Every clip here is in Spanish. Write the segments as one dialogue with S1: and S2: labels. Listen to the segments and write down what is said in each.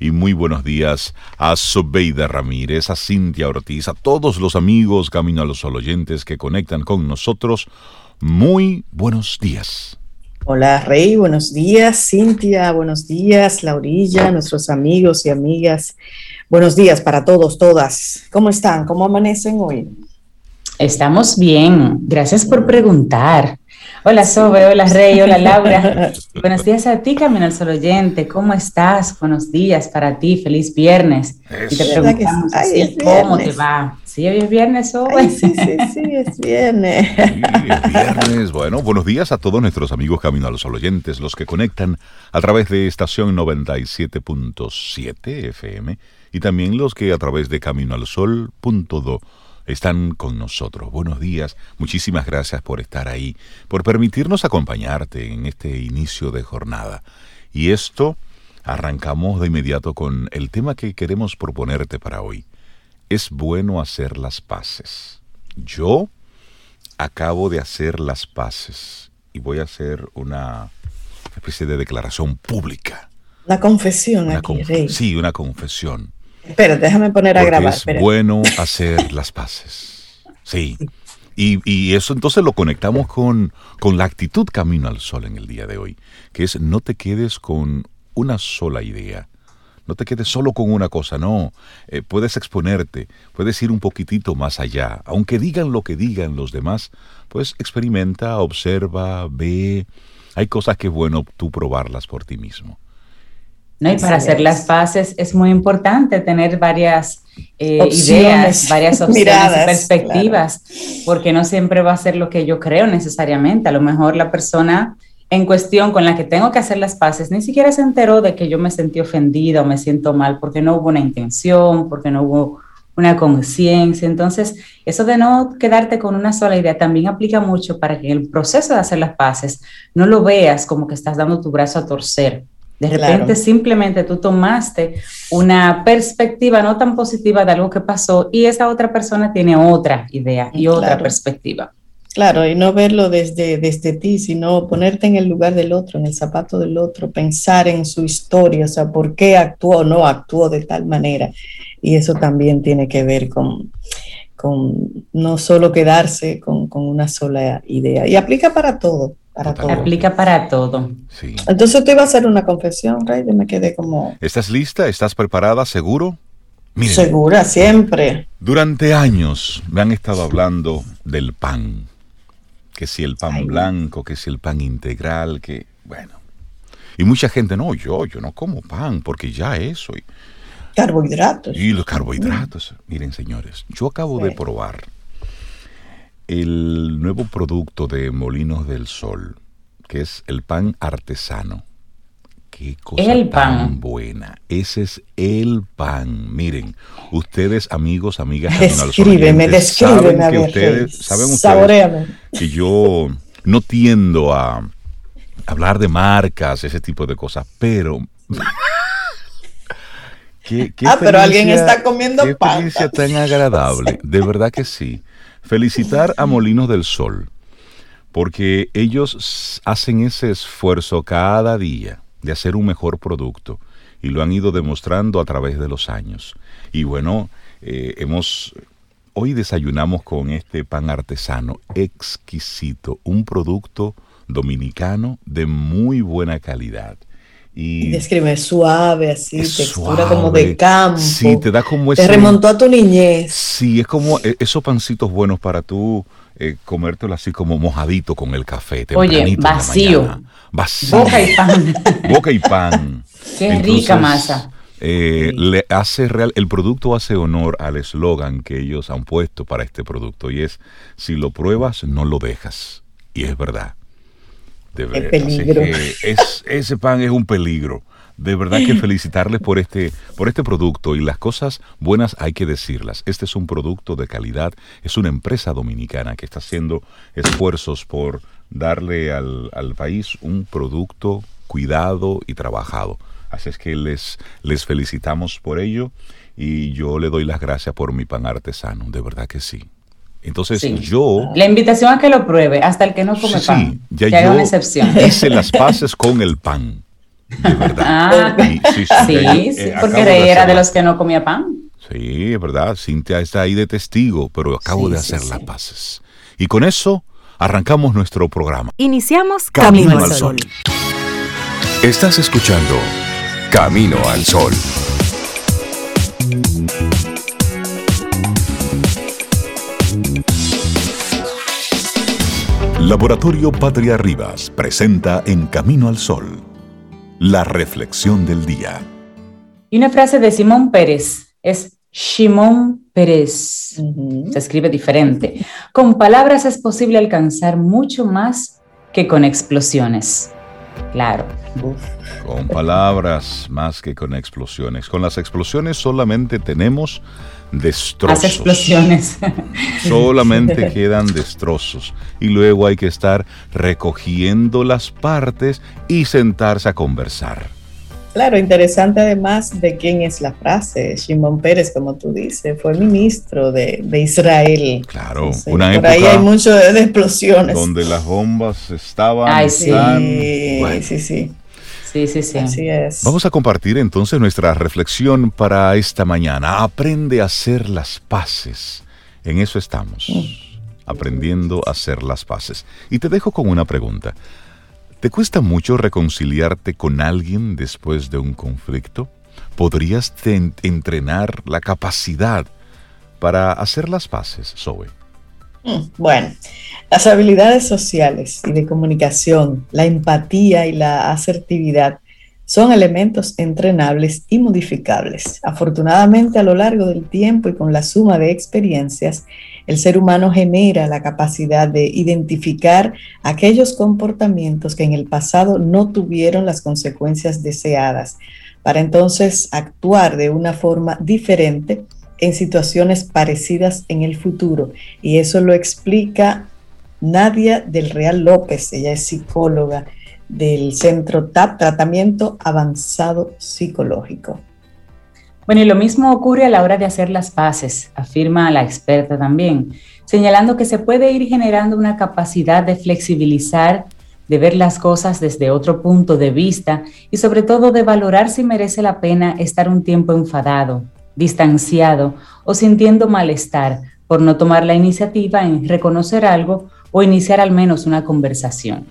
S1: y muy buenos días a Sobeida Ramírez, a Cintia Ortiz, a todos los amigos Camino a los Sol oyentes que conectan con nosotros. Muy buenos días.
S2: Hola Rey, buenos días. Cintia, buenos días. Laurilla, nuestros amigos y amigas. Buenos días para todos, todas. ¿Cómo están? ¿Cómo amanecen hoy?
S3: Estamos bien. Gracias por preguntar. Hola Sobe, hola Rey, hola Laura. Buenos días a ti, Camino al Sol Oyente. ¿Cómo estás? Buenos días para ti, feliz viernes. Y te preguntamos cómo te va. ¿Sí hoy es viernes, Sobe?
S2: sí, sí, sí, es viernes.
S1: Sí, es viernes. Bueno, buenos días a todos nuestros amigos Camino al Sol Oyentes, los que conectan a través de estación 97.7 FM y también los que a través de caminoalsol.do están con nosotros. Buenos días, muchísimas gracias por estar ahí, por permitirnos acompañarte en este inicio de jornada. Y esto arrancamos de inmediato con el tema que queremos proponerte para hoy. Es bueno hacer las paces. Yo acabo de hacer las paces y voy a hacer una especie de declaración pública.
S2: La confesión aquí,
S1: Sí, una confesión.
S2: Espera, déjame poner a grabar.
S1: Es bueno hacer las paces. Sí. Y, eso entonces lo conectamos con, con la actitud camino al sol en el día de hoy, que es no te quedes con una sola idea. No te quedes solo con una cosa, no. Eh, puedes exponerte, puedes ir un poquitito más allá. Aunque digan lo que digan los demás, pues experimenta, observa, ve. Hay cosas que es bueno tú probarlas por ti mismo.
S3: ¿No? Y para hacer las paces es muy importante tener varias eh, ideas, varias opciones y perspectivas, porque no siempre va a ser lo que yo creo necesariamente. A lo mejor la persona en cuestión con la que tengo que hacer las paces ni siquiera se enteró de que yo me sentí ofendida o me siento mal porque no hubo una intención, porque no hubo una conciencia. Entonces, eso de no quedarte con una sola idea también aplica mucho para que en el proceso de hacer las paces no lo veas como que estás dando tu brazo a torcer, de repente simplemente tú tomaste una perspectiva no tan positiva de algo que pasó y esa otra persona tiene otra idea y otra perspectiva.
S2: Claro, y no verlo desde, desde ti, sino ponerte en el lugar del otro, en el zapato del otro, pensar en su historia, o sea, por qué actuó o no actuó de tal manera. Y eso también tiene que ver con, con no solo quedarse con, con una sola idea. Y aplica para todo.
S3: Aplica para todo.
S2: Sí. Entonces te iba a hacer una confesión, Rey, yo me quedé como...
S1: ¿Estás lista? ¿Estás preparada? ¿Seguro?
S2: Segura, siempre.
S1: Durante años me han estado hablando del pan. Que si el pan blanco, que si el pan integral, que... Bueno. Y mucha gente, no, yo, yo no como pan, porque ya eso... Y,
S2: carbohidratos.
S1: Y los carbohidratos. Miren, señores, yo acabo de probar el nuevo producto de Molinos del Sol, que es el pan artesano. Qué cosa el tan buena. Ese es el pan. Miren, ustedes, amigos, amigas,
S2: descríbeme, descríbeme, saben que ustedes,
S1: saben ustedes que yo no tiendo a hablar de marcas, ese tipo de cosas, pero
S2: ¿Qué, ah, pero alguien está comiendo
S1: qué
S2: pan.
S1: experiencia tan agradable. De verdad que sí. Felicitar a Molinos del Sol, porque ellos hacen ese esfuerzo cada día de hacer un mejor producto y lo han ido demostrando a través de los años. Y bueno, eh, hemos hoy desayunamos con este pan artesano exquisito, un producto dominicano de muy buena calidad.
S2: Y, describe suave, así, textura como de campo.
S1: Sí, te da como ese.
S2: Te remontó a tu niñez.
S1: Sí, es como e, esos pancitos buenos para tú eh, comértelo así como mojadito con el café.
S3: Oye, vacío.
S1: Vacío.
S3: Boca y pan.
S1: Boca y pan.
S3: Qué rica masa.
S1: Eh, le hace real, el producto hace honor al eslogan que ellos han puesto para este producto y es si lo pruebas no lo dejas y es verdad de verdad.
S2: peligro.
S1: Es, ese pan es un peligro. De verdad que felicitarles por este, por este producto y las cosas buenas hay que decirlas. Este es un producto de calidad, es una empresa dominicana que está haciendo esfuerzos por darle al, al país un producto cuidado y trabajado. Así es que les, les felicitamos por ello y yo le doy las gracias por mi pan artesano, de verdad que sí. Entonces yo...
S3: La invitación a que lo pruebe, hasta el que no come pan.
S1: Ya que haga una excepción. Hice las paces con el pan. De verdad.
S3: Ah, sí, sí, eh, porque era de los que no comía pan.
S1: Sí, es verdad. Cintia está ahí de testigo, pero acabo de hacer las paces. Y con eso arrancamos nuestro programa.
S4: Iniciamos Camino, al Sol.
S5: Estás escuchando Camino al Sol. Laboratorio Patria Rivas presenta En Camino al Sol, la reflexión del día.
S3: Y una frase de Simón Pérez es Shimón Pérez. Se escribe diferente. Con palabras es posible alcanzar mucho más que con explosiones. Claro.
S1: Con palabras más que con explosiones. Con las explosiones solamente tenemos destrozos.
S3: Las explosiones.
S1: Solamente quedan destrozos. Y luego hay que estar recogiendo las partes y sentarse a conversar.
S2: Claro, interesante además de quién es la frase. Shimon Pérez, como tú dices, fue ministro de, Israel.
S1: Claro, una
S2: época. Por ahí hay mucho de, explosiones.
S1: Donde las bombas estaban.
S3: Ay, sí,
S2: sí, sí.
S3: Sí, sí, sí.
S2: Así es.
S1: Vamos a compartir entonces nuestra reflexión para esta mañana. Aprende a hacer las paces. En eso estamos. Mm. Aprendiendo a hacer las paces. Y te dejo con una pregunta. ¿Te cuesta mucho reconciliarte con alguien después de un conflicto? ¿Podrías entrenar la capacidad para hacer las paces, Zoe?
S2: Mm, bueno, las habilidades sociales y de comunicación, la empatía y la asertividad son elementos entrenables y modificables. Afortunadamente, a lo largo del tiempo y con la suma de experiencias, el ser humano genera la capacidad de identificar aquellos comportamientos que en el pasado no tuvieron las consecuencias deseadas, para entonces actuar de una forma diferente en situaciones parecidas en el futuro. Y eso lo explica Nadia del Real López, ella es psicóloga del Centro TAP, Tratamiento Avanzado Psicológico.
S3: Bueno, y lo mismo ocurre a la hora de hacer las paces, afirma la experta también, señalando que se puede ir generando una capacidad de flexibilizar, de ver las cosas desde otro punto de vista y sobre todo de valorar si merece la pena estar un tiempo enfadado, distanciado o sintiendo malestar por no tomar la iniciativa en reconocer algo o iniciar al menos una conversación.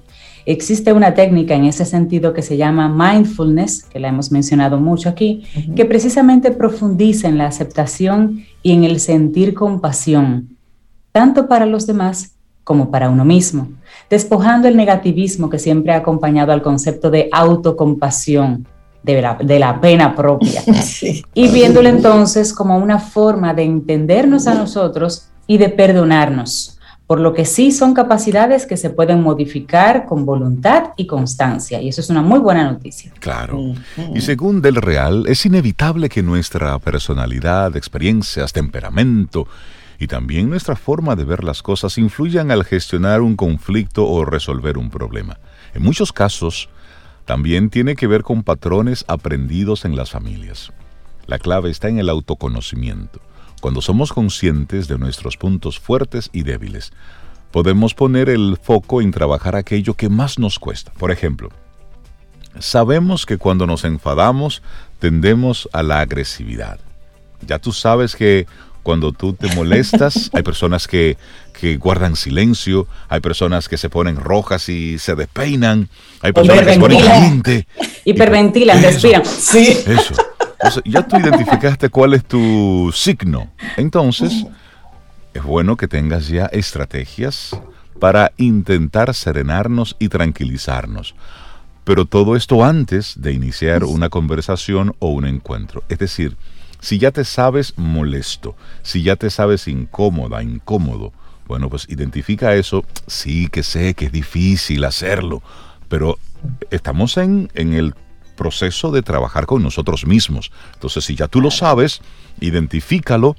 S3: Existe una técnica en ese sentido que se llama mindfulness, que la hemos mencionado mucho aquí, que precisamente profundiza en la aceptación y en el sentir compasión, tanto para los demás como para uno mismo, despojando el negativismo que siempre ha acompañado al concepto de autocompasión, de la, de la pena propia, y viéndolo entonces como una forma de entendernos a nosotros y de perdonarnos por lo que sí son capacidades que se pueden modificar con voluntad y constancia, y eso es una muy buena noticia.
S1: Claro. Y según Del Real, es inevitable que nuestra personalidad, experiencias, temperamento y también nuestra forma de ver las cosas influyan al gestionar un conflicto o resolver un problema. En muchos casos, también tiene que ver con patrones aprendidos en las familias. La clave está en el autoconocimiento. Cuando somos conscientes de nuestros puntos fuertes y débiles, podemos poner el foco en trabajar aquello que más nos cuesta. Por ejemplo, sabemos que cuando nos enfadamos tendemos a la agresividad. Ya tú sabes que cuando tú te molestas, hay personas que, guardan silencio, hay personas que se ponen rojas y se despeinan, hay personas que se ponen caliente.
S3: Hiperventilan, respiran.
S1: Sí. Eso ya tú identificaste cuál es tu signo. Entonces, es bueno que tengas ya estrategias para intentar serenarnos y tranquilizarnos. Pero todo esto antes de iniciar una conversación o un encuentro. Es decir, si ya te sabes molesto, si ya te sabes incómoda, incómodo, bueno, pues identifica eso. Sí que sé que es difícil hacerlo, pero estamos en, en el proceso de trabajar con nosotros mismos. Entonces, si ya tú lo sabes, identifícalo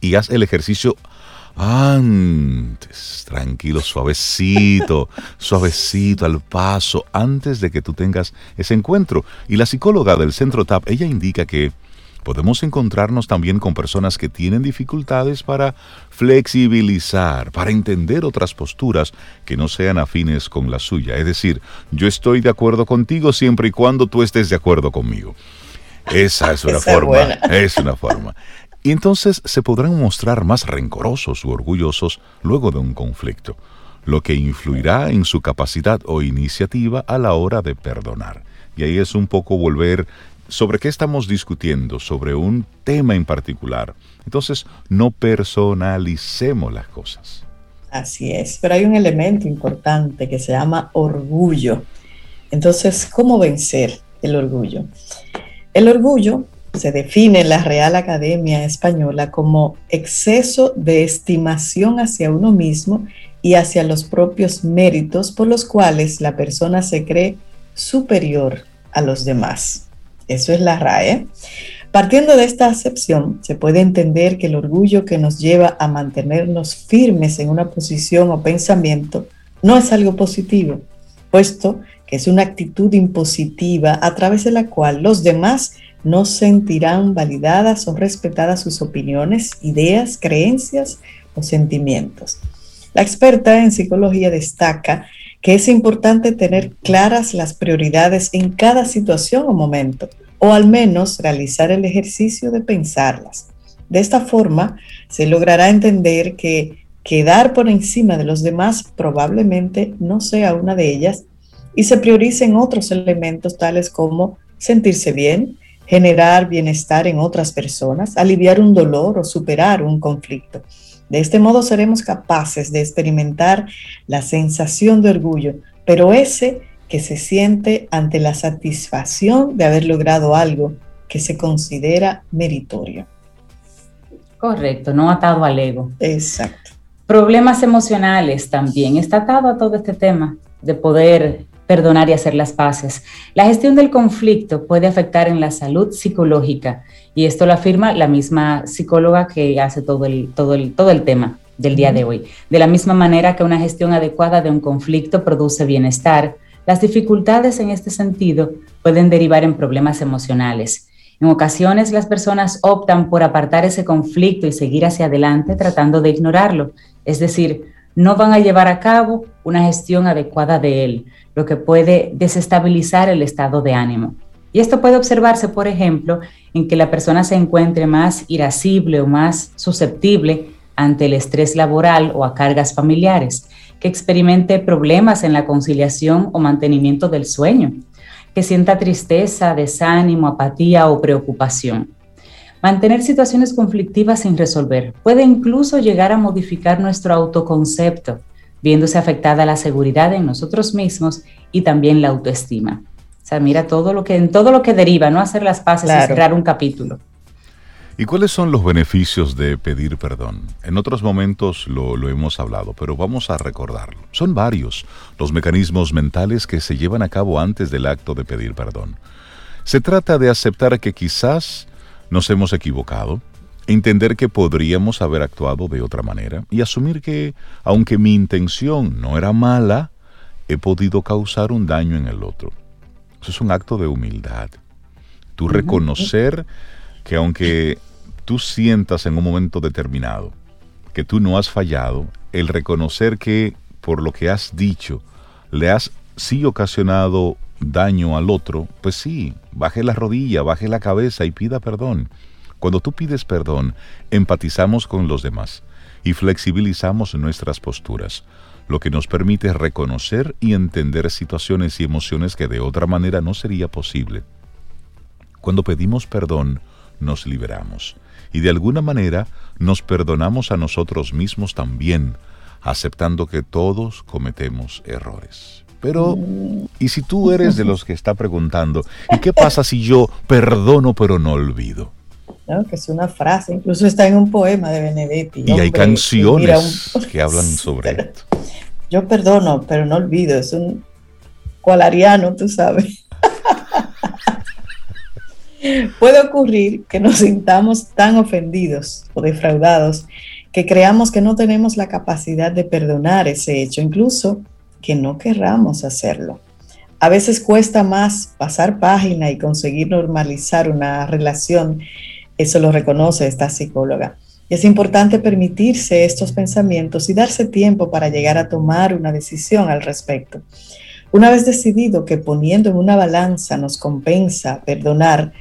S1: y haz el ejercicio antes, tranquilo, suavecito, suavecito al paso, antes de que tú tengas ese encuentro. Y la psicóloga del centro TAP, ella indica que podemos encontrarnos también con personas que tienen dificultades para flexibilizar, para entender otras posturas que no sean afines con la suya. Es decir, yo estoy de acuerdo contigo siempre y cuando tú estés de acuerdo conmigo. Esa es una forma. Es una forma. Y entonces se podrán mostrar más rencorosos u orgullosos luego de un conflicto, lo que influirá en su capacidad o iniciativa a la hora de perdonar. Y ahí es un poco volver sobre qué estamos discutiendo, sobre un tema en particular. Entonces, no personalicemos las cosas.
S2: Así es, pero hay un elemento importante que se llama orgullo. Entonces, ¿cómo vencer el orgullo? El orgullo se define en la Real Academia Española como exceso de estimación hacia uno mismo y hacia los propios méritos por los cuales la persona se cree superior a los demás. Eso es la RAE. Partiendo de esta acepción, se puede entender que el orgullo que nos lleva a mantenernos firmes en una posición o pensamiento no es algo positivo, puesto que es una actitud impositiva a través de la cual los demás no sentirán validadas o respetadas sus opiniones, ideas, creencias o sentimientos. La experta en psicología destaca que es importante tener claras las prioridades en cada situación o momento, o al menos realizar el ejercicio de pensarlas. De esta forma, se logrará entender que quedar por encima de los demás probablemente no sea una de ellas y se prioricen otros elementos tales como sentirse bien, generar bienestar en otras personas, aliviar un dolor o superar un conflicto. De este modo seremos capaces de experimentar la sensación de orgullo, pero ese que se siente ante la satisfacción de haber logrado algo que se considera meritorio.
S3: Correcto, no atado al ego.
S2: Exacto.
S3: Problemas emocionales también. Está atado a todo este tema de poder perdonar y hacer las paces. La gestión del conflicto puede afectar en la salud psicológica y esto lo afirma la misma psicóloga que hace todo el, todo el, todo el tema del día de hoy. De la misma manera que una gestión adecuada de un conflicto produce bienestar, las dificultades en este sentido pueden derivar en problemas emocionales. En ocasiones las personas optan por apartar ese conflicto y seguir hacia adelante tratando de ignorarlo, es decir, no van a llevar a cabo una gestión adecuada de él, lo que puede desestabilizar el estado de ánimo. Y esto puede observarse, por ejemplo, en que la persona se encuentre más irascible o más susceptible ante el estrés laboral o a cargas familiares, que experimente problemas en la conciliación o mantenimiento del sueño, que sienta tristeza, desánimo, apatía o preocupación. Mantener situaciones conflictivas sin resolver puede incluso llegar a modificar nuestro autoconcepto, viéndose afectada la seguridad en nosotros mismos y también la autoestima. O sea, mira todo lo que, en todo lo que deriva, no hacer las paces y cerrar un capítulo.
S1: ¿Y cuáles son los beneficios de pedir perdón? En otros momentos lo, lo, hemos hablado, pero vamos a recordarlo. Son varios los mecanismos mentales que se llevan a cabo antes del acto de pedir perdón. Se trata de aceptar que quizás nos hemos equivocado, entender que podríamos haber actuado de otra manera y asumir que, aunque mi intención no era mala, he podido causar un daño en el otro. Eso es un acto de humildad. Tú reconocer que aunque tú sientas en un momento determinado que tú no has fallado, el reconocer que por lo que has dicho le has sí ocasionado daño al otro, pues sí, baje la rodilla, baje la cabeza y pida perdón. Cuando tú pides perdón, empatizamos con los demás y flexibilizamos nuestras posturas, lo que nos permite reconocer y entender situaciones y emociones que de otra manera no sería posible. Cuando pedimos perdón, nos liberamos y de alguna manera nos perdonamos a nosotros mismos también, aceptando que todos cometemos errores. Pero, ¿y si tú eres de los que está preguntando, ¿y qué pasa si yo perdono pero no olvido?
S2: Que es una frase, incluso está en un poema de Benedetti.
S1: Y hay canciones que hablan sobre esto.
S2: Yo perdono, pero no olvido, es un cualariano, tú sabes. Puede ocurrir que nos sintamos tan ofendidos o defraudados que creamos que no tenemos la capacidad de perdonar ese hecho, incluso que no querramos hacerlo. A veces cuesta más pasar página y conseguir normalizar una relación, eso lo reconoce esta psicóloga. Y es importante permitirse estos pensamientos y darse tiempo para llegar a tomar una decisión al respecto. Una vez decidido que poniendo en una balanza nos compensa perdonar,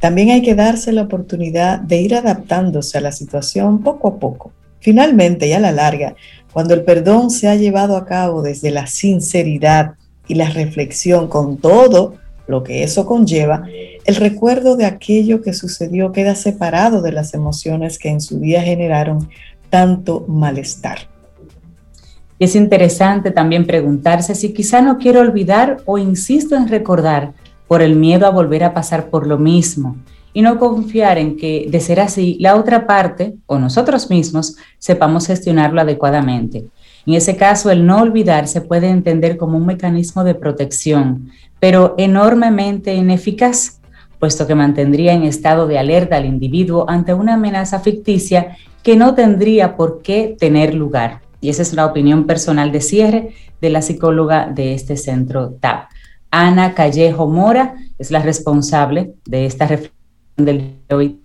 S2: también hay que darse la oportunidad de ir adaptándose a la situación poco a poco. Finalmente y a la larga, cuando el perdón se ha llevado a cabo desde la sinceridad y la reflexión con todo lo que eso conlleva, el recuerdo de aquello que sucedió queda separado de las emociones que en su día generaron tanto malestar.
S3: Y es interesante también preguntarse si quizá no quiero olvidar o insisto en recordar por el miedo a volver a pasar por lo mismo y no confiar en que, de ser así, la otra parte o nosotros mismos sepamos gestionarlo adecuadamente. En ese caso, el no olvidar se puede entender como un mecanismo de protección, pero enormemente ineficaz, puesto que mantendría en estado de alerta al individuo ante una amenaza ficticia que no tendría por qué tener lugar. Y esa es la opinión personal de cierre de la psicóloga de este centro TAP. Ana Callejo Mora es la responsable de esta reflexión del de hoy.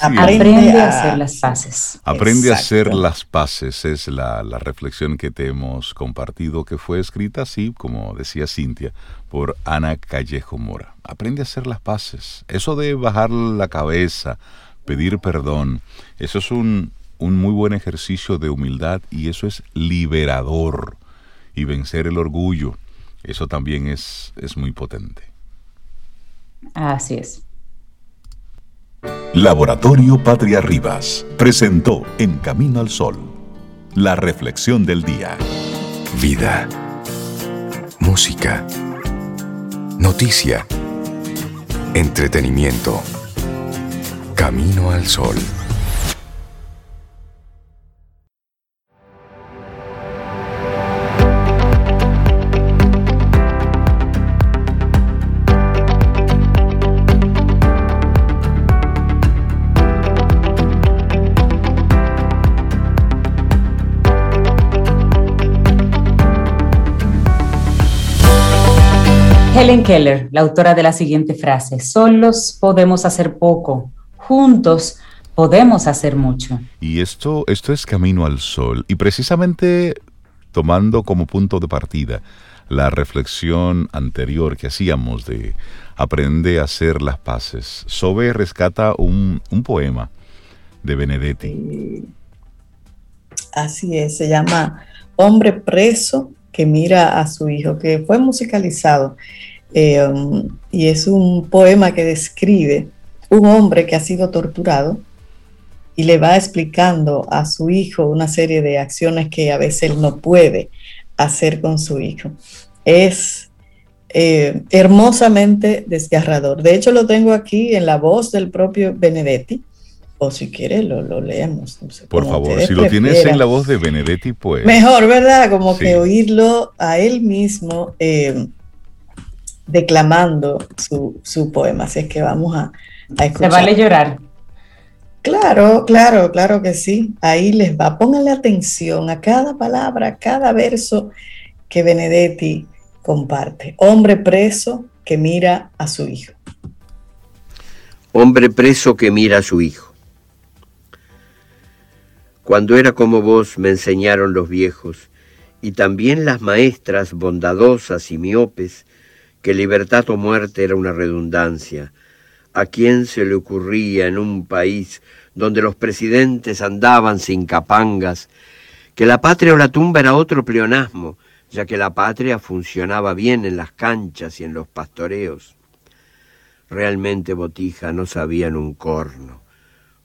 S3: Aprende a hacer las paces.
S1: Aprende a hacer las paces es la, la, reflexión que te hemos compartido, que fue escrita así, como decía Cintia, por Ana Callejo Mora. Aprende a hacer las paces. Eso de bajar la cabeza, pedir perdón, eso es un, un muy buen ejercicio de humildad y eso es liberador. Y vencer el orgullo, eso también es, es muy potente.
S3: Así es.
S5: Laboratorio Patria Rivas presentó En Camino al Sol, la reflexión del día. Vida, música, noticia, entretenimiento. Camino al Sol.
S3: Helen Keller, la autora de la siguiente frase, solos podemos hacer poco, juntos podemos hacer mucho.
S1: Y esto, esto es Camino al Sol. Y precisamente tomando como punto de partida la reflexión anterior que hacíamos de aprende a hacer las paces, Sobe rescata un, un poema de Benedetti.
S2: Así es, se llama Hombre preso que mira a su hijo, que fue musicalizado eh, y es un poema que describe un hombre que ha sido torturado y le va explicando a su hijo una serie de acciones que a veces él no puede hacer con su hijo. Es eh, hermosamente desgarrador. De hecho, lo tengo aquí en la voz del propio Benedetti, o si quiere lo, leemos.
S1: Por favor, si lo tienes en la voz de Benedetti, pues...
S2: Mejor, ¿verdad? Como que oírlo a él mismo. Eh, declamando su, poema. Así es que vamos a, a escuchar.
S3: Se vale llorar.
S2: Claro, claro, claro que sí. Ahí les va. Pónganle atención a cada palabra, a cada verso que Benedetti comparte. Hombre preso que mira a su hijo.
S6: Hombre preso que mira a su hijo. Cuando era como vos me enseñaron los viejos, y también las maestras bondadosas y miopes, que libertad o muerte era una redundancia. ¿A quién se le ocurría en un país donde los presidentes andaban sin capangas que la patria o la tumba era otro pleonasmo, ya que la patria funcionaba bien en las canchas y en los pastoreos? Realmente Botija no sabían un corno.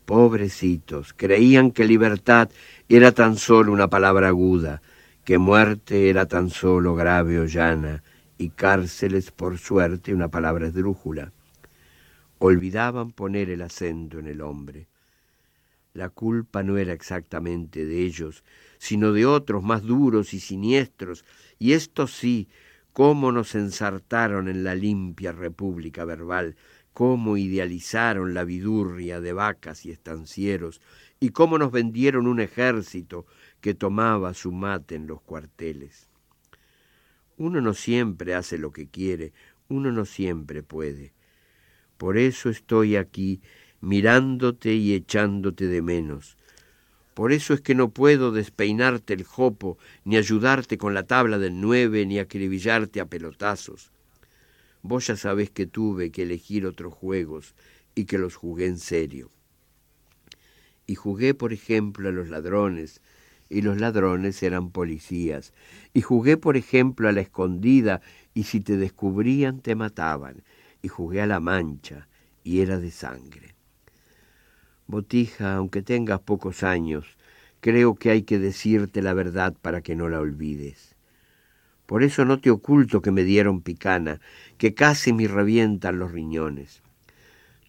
S6: Pobrecitos, creían que libertad era tan solo una palabra aguda, que muerte era tan solo grave o llana, y cárceles por suerte una palabra esdrújula. Olvidaban poner el acento en el hombre. La culpa no era exactamente de ellos, sino de otros más duros y siniestros, y estos sí, cómo nos ensartaron en la limpia república verbal, cómo idealizaron la vidurria de vacas y estancieros, y cómo nos vendieron un ejército que tomaba su mate en los cuarteles. Uno no siempre hace lo que quiere, uno no siempre puede. Por eso estoy aquí mirándote y echándote de menos. Por eso es que no puedo despeinarte el jopo, ni ayudarte con la tabla del nueve, ni acribillarte a pelotazos. Vos ya sabés que tuve que elegir otros juegos y que los jugué en serio. Y jugué, por ejemplo, a los ladrones, y los ladrones eran policías. Y jugué, por ejemplo, a la escondida, y si te descubrían te mataban. Y jugué a la mancha, y era de sangre. Botija, aunque tengas pocos años, creo que hay que decirte la verdad para que no la olvides. Por eso no te oculto que me dieron picana, que casi me revientan los riñones.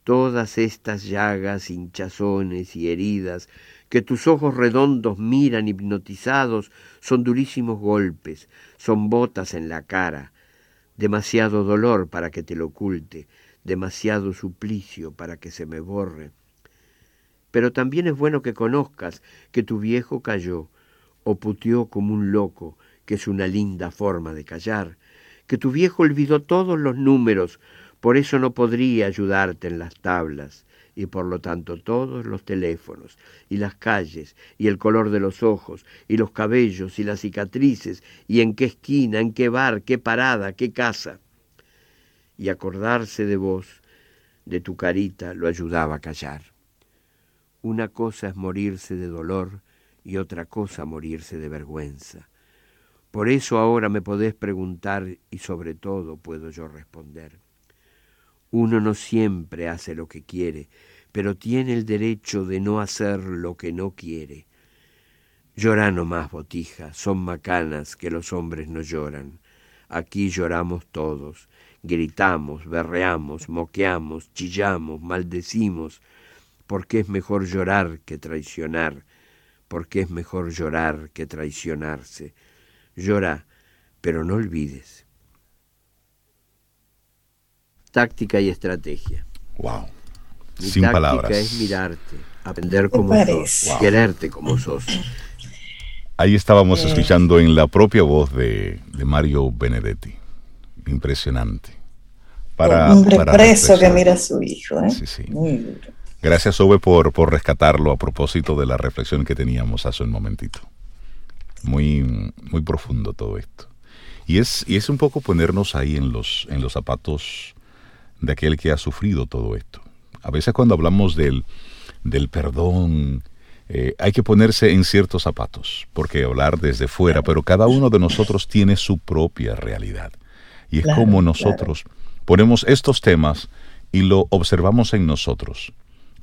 S6: Todas estas llagas, hinchazones y heridas que tus ojos redondos miran hipnotizados son durísimos golpes, son botas en la cara, demasiado dolor para que te lo oculte, demasiado suplicio para que se me borre. Pero también es bueno que conozcas que tu viejo cayó, o puteó como un loco, que es una linda forma de callar, que tu viejo olvidó todos los números, por eso no podría ayudarte en las tablas, y por lo tanto todos los teléfonos, y las calles, y el color de los ojos, y los cabellos, y las cicatrices, y en qué esquina, en qué bar, qué parada, qué casa. Y acordarse de vos, de tu carita, lo ayudaba a callar. Una cosa es morirse de dolor y otra cosa morirse de vergüenza. Por eso ahora me podés preguntar y sobre todo puedo yo responder. Uno no siempre hace lo que quiere, pero tiene el derecho de no hacer lo que no quiere. Llora no más, botija, son macanas que los hombres no lloran. Aquí lloramos todos, gritamos, berreamos, moqueamos, chillamos, maldecimos, porque es mejor llorar que traicionar, porque es mejor llorar que traicionarse. Llora, pero no olvides táctica y estrategia.
S1: Wow.
S6: Mi Sin táctica es mirarte, aprender como sos, quererte como sos.
S1: Ahí estábamos escuchando en la propia voz de, Mario Benedetti. Impresionante.
S2: Para, un hombre preso que mira a su hijo. ¿eh? Sí, sí. Muy
S1: duro. Gracias, Ove, por, por rescatarlo a propósito de la reflexión que teníamos hace un momentito. Muy, muy profundo todo esto. Y es, y es un poco ponernos ahí en los, en los zapatos de aquel que ha sufrido todo esto. A veces cuando hablamos del, del perdón, eh, hay que ponerse en ciertos zapatos, porque hablar desde fuera, pero cada uno de nosotros tiene su propia realidad. Y es como nosotros ponemos estos temas y lo observamos en nosotros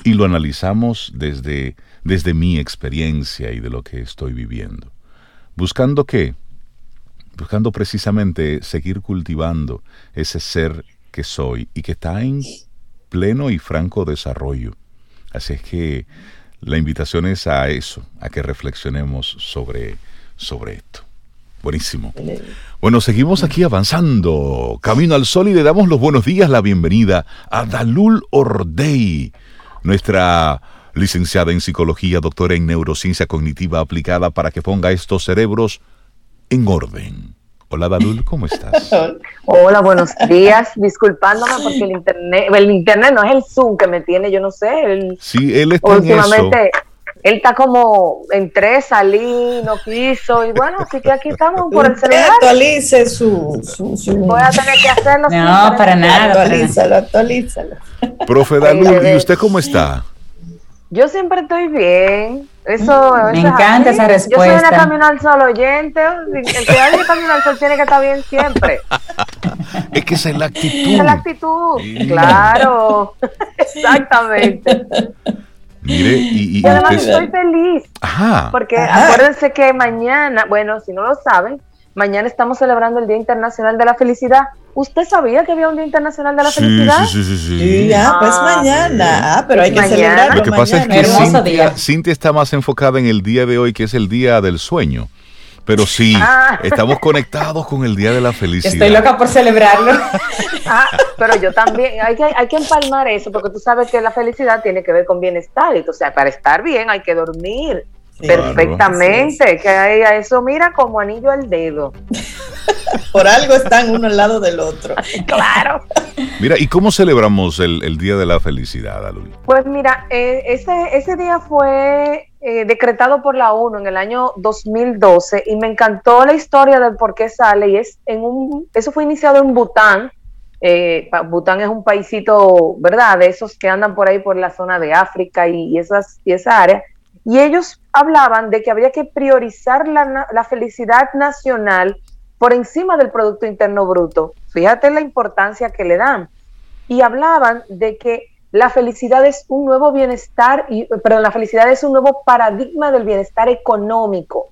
S1: y lo analizamos desde, desde mi experiencia y de lo que estoy viviendo. Buscando qué? Buscando precisamente seguir cultivando ese ser que soy y que está en pleno y franco desarrollo. Así es que la invitación es a eso, a que reflexionemos sobre, sobre esto. Buenísimo. Bueno, seguimos aquí avanzando. Camino al Sol y le damos los buenos días, la bienvenida a Dalul Ordei, nuestra licenciada en psicología, doctora en neurociencia cognitiva aplicada para que ponga estos cerebros en orden. Hola Dalul, ¿cómo estás?
S7: Hola, buenos días. Disculpándome porque el internet, el internet no es el Zoom que me tiene, yo no sé.
S1: sí, él está últimamente,
S7: él está como entré, salí, no quiso y bueno, así que aquí estamos por el celular.
S2: Actualice su, su,
S7: Voy a tener que hacerlo.
S3: No, para nada.
S2: Actualízalo, actualízalo.
S1: Profe Dalul, ¿y usted cómo está?
S7: Yo siempre estoy bien. Eso,
S3: Me encanta esa respuesta. Yo
S7: soy una Camino al Sol oyente. El que de Camino al Sol tiene que estar bien siempre.
S1: es que esa es la actitud.
S7: Esa es la actitud. Claro. Exactamente.
S1: Mire, y,
S7: y, además estoy feliz. Ajá. Porque acuérdense que mañana, bueno, si no lo saben, mañana estamos celebrando el Día Internacional de la Felicidad. ¿Usted sabía que había un Día Internacional de la Felicidad?
S1: Sí, sí, sí.
S2: Sí, ya, pues ah, mañana. Ah, pero hay que celebrarlo
S1: Lo que pasa es que Cintia, Cintia, está más enfocada en el día de hoy, que es el Día del Sueño. Pero sí, ah. estamos conectados con el Día de la Felicidad.
S3: Estoy loca por celebrarlo.
S7: Ah, pero yo también, hay que, hay que empalmar eso, porque tú sabes que la felicidad tiene que ver con bienestar. O sea, para estar bien hay que dormir Perfectamente, que a eso mira como anillo al dedo.
S2: Por algo están uno al lado del otro.
S7: claro.
S1: Mira, ¿y cómo celebramos el, Día de la Felicidad, Alul?
S7: Pues mira, eh, ese, ese día fue eh, decretado por la ONU en el año 2012 y me encantó la historia de por qué sale y es en un, eso fue iniciado en Bután. Eh, Bután es un paisito, ¿verdad? De esos que andan por ahí por la zona de África y, esas, y esa área. Y ellos hablaban de que habría que priorizar la, la felicidad nacional por encima del Producto Interno Bruto. Fíjate la importancia que le dan. Y hablaban de que la felicidad es un nuevo bienestar, y, perdón, la felicidad es un nuevo paradigma del bienestar económico.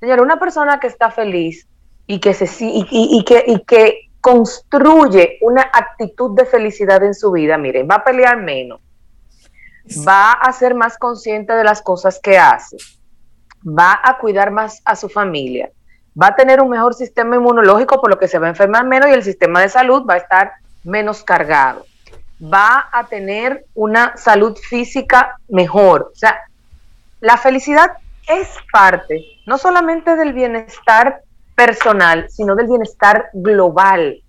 S7: Señor, una persona que está feliz y que, se, y, que, y que construye una actitud de felicidad en su vida, miren, va a pelear menos, va a ser más consciente de las cosas que hace, va a cuidar más a su familia, va a tener un mejor sistema inmunológico, por lo que se va a enfermar menos y el sistema de salud va a estar menos cargado. Va a tener una salud física mejor. O sea, la felicidad es parte no solamente del bienestar personal, sino del bienestar global.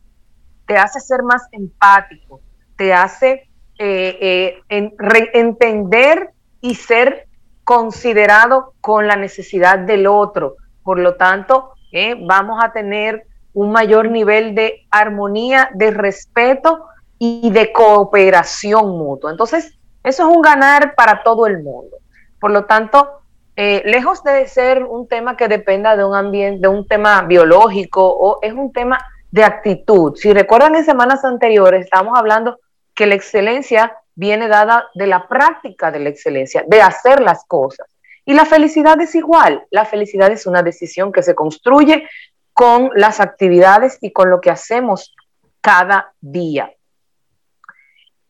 S7: Te hace ser más empático, te hace eh, eh, entender y ser considerado con la necesidad del otro. Por lo tanto, ¿eh? vamos a tener un mayor nivel de armonía, de respeto y de cooperación mutua. Entonces, eso es un ganar para todo el mundo. Por lo tanto, lejos de ser un tema que dependa de un ambiente, de un tema biológico, o es un tema de actitud. Si recuerdan en semanas anteriores, estábamos hablando que la excelencia viene dada de la práctica de la excelencia, de hacer las cosas. Y la felicidad es igual. La felicidad es una decisión que se construye con las actividades y con lo que hacemos cada día.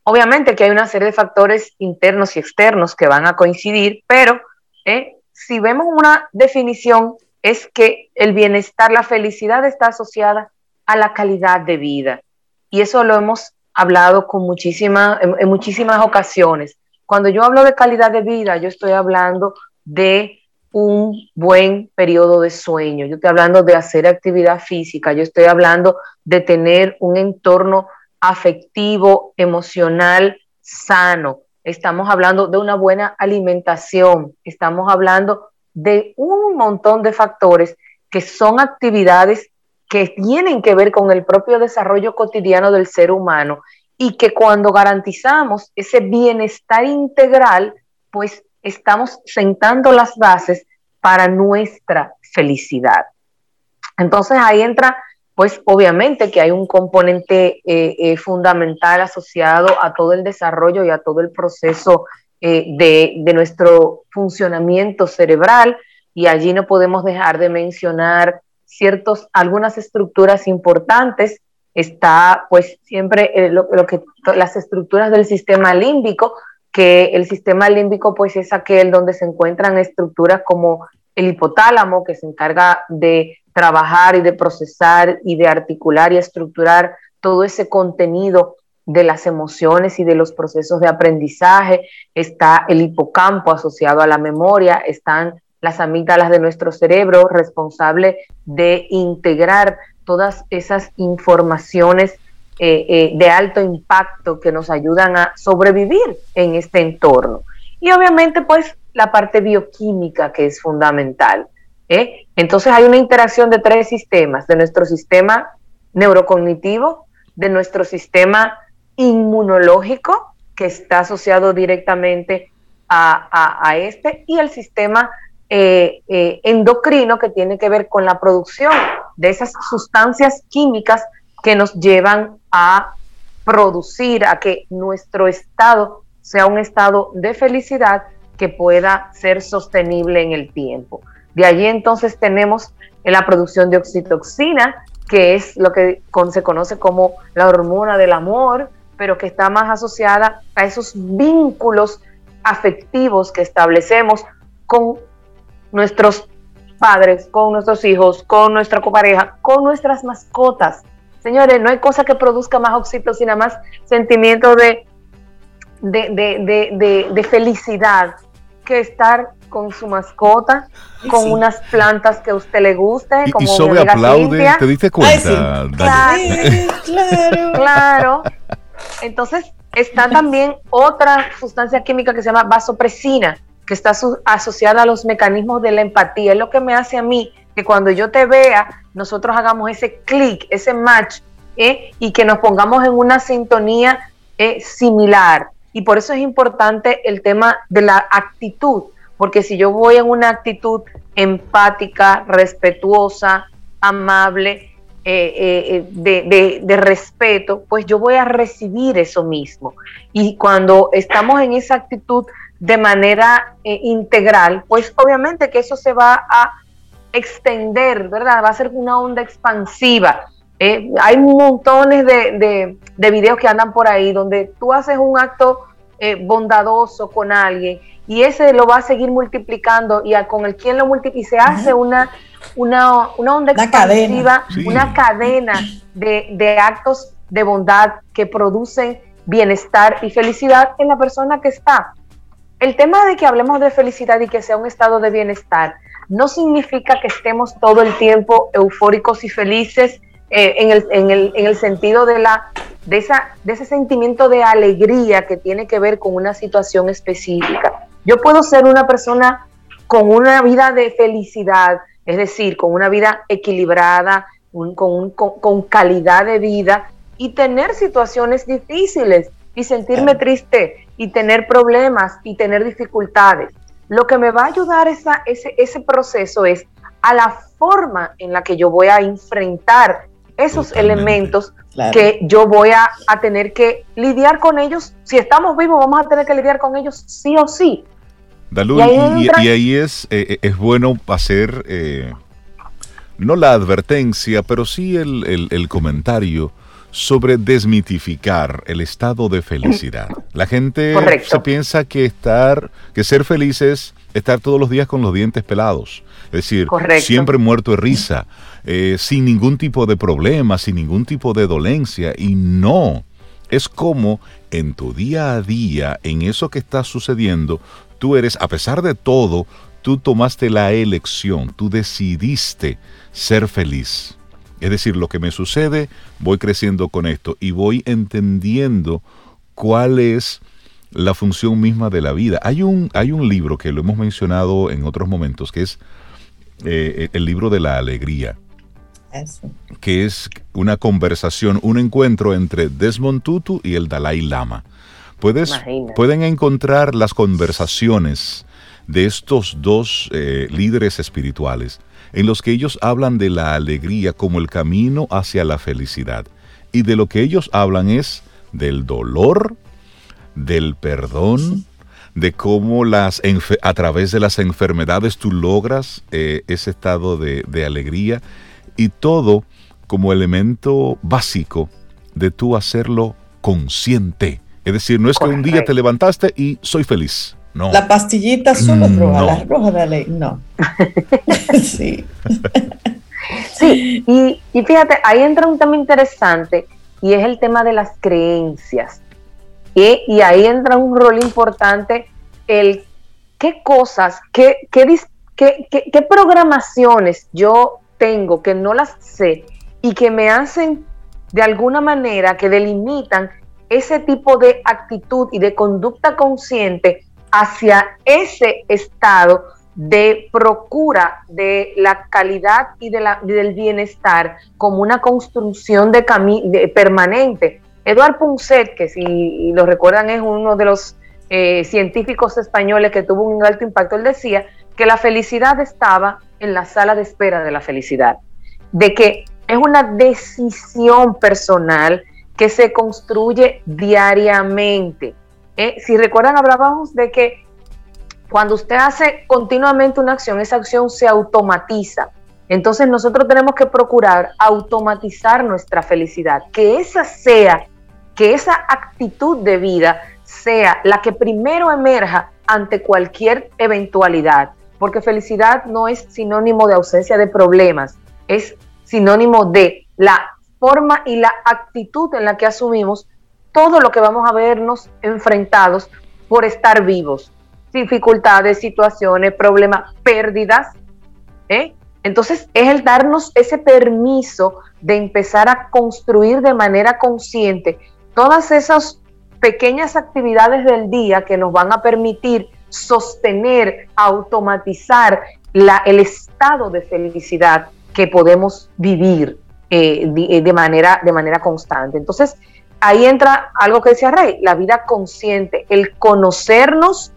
S7: Obviamente que hay una serie de factores internos y externos que van a coincidir, pero eh, si vemos una definición es que el bienestar, la felicidad está asociada a la calidad de vida. Y eso lo hemos hablado con muchísima, en muchísimas ocasiones. Cuando yo hablo de calidad de vida, yo estoy hablando de un buen periodo de sueño, yo estoy hablando de hacer actividad física, yo estoy hablando de tener un entorno afectivo, emocional, sano, estamos hablando de una buena alimentación, estamos hablando de un montón de factores que son actividades que tienen que ver con el propio desarrollo cotidiano del ser humano y que cuando garantizamos ese bienestar integral, pues estamos sentando las bases para nuestra felicidad. Entonces ahí entra, pues obviamente que hay un componente eh, eh, fundamental asociado a todo el desarrollo y a todo el proceso eh, de, de nuestro funcionamiento cerebral y allí no podemos dejar de mencionar ciertos, algunas estructuras importantes. Está pues siempre lo, lo que las estructuras del sistema límbico, que el sistema límbico pues es aquel donde se encuentran estructuras como el hipotálamo que se encarga de trabajar y de procesar y de articular y estructurar todo ese contenido de las emociones y de los procesos de aprendizaje, está el hipocampo asociado a la memoria, están las amígdalas de nuestro cerebro responsable de integrar todas esas informaciones eh, eh, de alto impacto que nos ayudan a sobrevivir en este entorno. Y obviamente, pues, la parte bioquímica que es fundamental. ¿eh? Entonces hay una interacción de tres sistemas, de nuestro sistema neurocognitivo, de nuestro sistema inmunológico, que está asociado directamente a, este, y el sistema endocrino, que tiene que ver con la producción de esas sustancias químicas que nos llevan a producir, a que nuestro estado sea un estado de felicidad que pueda ser sostenible en el tiempo. De allí entonces tenemos la producción de oxitoxina, que es lo que se conoce como la hormona del amor, pero que está más asociada a esos vínculos afectivos que establecemos con nuestros padres, con nuestros hijos, con nuestra copareja, con nuestras mascotas. Señores, no hay cosa que produzca más oxitocina, más sentimiento de, de, de, de felicidad que estar con su mascota, con unas plantas que a usted le guste.
S1: Y, como y Sobe aplaude, ¿te diste cuenta?
S7: claro. claro. Entonces, está también otra sustancia química que se llama vasopresina, que está asociada a los mecanismos de la empatía. Es lo que me hace a mí que cuando yo te vea, nosotros hagamos ese clic, ese match, ¿eh? y que nos pongamos en una sintonía eh, similar. Y por eso es importante el tema de la actitud, porque si yo voy en una actitud empática, respetuosa, amable, eh, de, de, respeto, pues yo voy a recibir eso mismo. Y cuando estamos en esa actitud de manera integral, pues obviamente que eso se va a extender, ¿verdad? Va a ser una onda expansiva. Eh, hay montones de, de, videos que andan por ahí donde tú haces un acto eh, bondadoso con alguien y ese lo va a seguir multiplicando y con el quien lo multiplica y se hace una, una, onda expansiva, una cadena de, de actos de bondad que producen bienestar y felicidad en la persona que está. El tema de que hablemos de felicidad y que sea un estado de bienestar no significa que estemos todo el tiempo eufóricos y felices eh, en, el, en, el, en, el, sentido de, la, de, esa, de ese sentimiento de alegría que tiene que ver con una situación específica. Yo puedo ser una persona con una vida de felicidad, es decir, con una vida equilibrada, con, con, calidad de vida y tener situaciones difíciles y sentirme triste y tener problemas y tener dificultades. Lo que me va a ayudar esa, ese, ese proceso es a la forma en la que yo voy a enfrentar esos elementos que yo voy a, tener que lidiar con ellos. Si estamos vivos, vamos a tener que lidiar con ellos sí o sí.
S1: Dalú, y ahí, es, eh, eh, es bueno hacer, eh, no la advertencia, pero sí el, el comentario sobre desmitificar el estado de felicidad. La gente se piensa que estar, que ser feliz es estar todos los días con los dientes pelados. Es decir, siempre muerto de risa, eh, sin ningún tipo de problema, sin ningún tipo de dolencia. Y no, es como en tu día a día, en eso que está sucediendo, tú eres, a pesar de todo, tú tomaste la elección, tú decidiste ser feliz. Es decir, lo que me sucede, voy creciendo con esto y voy entendiendo cuál es la función misma de la vida. Hay un, hay un libro que lo hemos mencionado en otros momentos, que es eh, el libro de la alegría, que es una conversación, un encuentro entre Desmond Tutu y el Dalai Lama. Puedes, pueden encontrar las conversaciones de estos dos eh, líderes espirituales en los que ellos hablan de la alegría como el camino hacia la felicidad. Y de lo que ellos hablan es del dolor, del perdón, de cómo las a través de las enfermedades tú logras eh, ese estado de, alegría y todo como elemento básico de tú hacerlo consciente. Es decir, no es que un día te levantaste y soy feliz.
S2: La pastillita solo mm, roja, la roja de ley, no. sí.
S7: sí, y, y, fíjate, ahí entra un tema interesante y es el tema de las creencias. Y, y ahí entra un rol importante el qué cosas, qué, qué, qué, qué programaciones yo tengo que no las sé y que me hacen de alguna manera que delimitan ese tipo de actitud y de conducta consciente hacia ese estado de procura de la calidad y de la, del bienestar como una construcción de, de permanente. Eduard Punset, que si lo recuerdan es uno de los eh, científicos españoles que tuvo un alto impacto, él decía que la felicidad estaba en la sala de espera de la felicidad, de que es una decisión personal que se construye diariamente eh, si recuerdan, hablábamos de que cuando usted hace continuamente una acción, esa acción se automatiza. Entonces nosotros tenemos que procurar automatizar nuestra felicidad, que esa sea, que esa actitud de vida sea la que primero emerja ante cualquier eventualidad, porque felicidad no es sinónimo de ausencia de problemas, es sinónimo de la forma y la actitud en la que asumimos todo lo que vamos a vernos enfrentados por estar vivos. dificultades, situaciones, problemas, pérdidas. ¿eh? Entonces es el darnos ese permiso de empezar a construir de manera consciente todas esas pequeñas actividades del día que nos van a permitir sostener, automatizar la, el estado de felicidad que podemos vivir eh, eh, de, manera, de manera constante. Entonces, ahí entra algo que decía Rey, la vida consciente, el conocernos,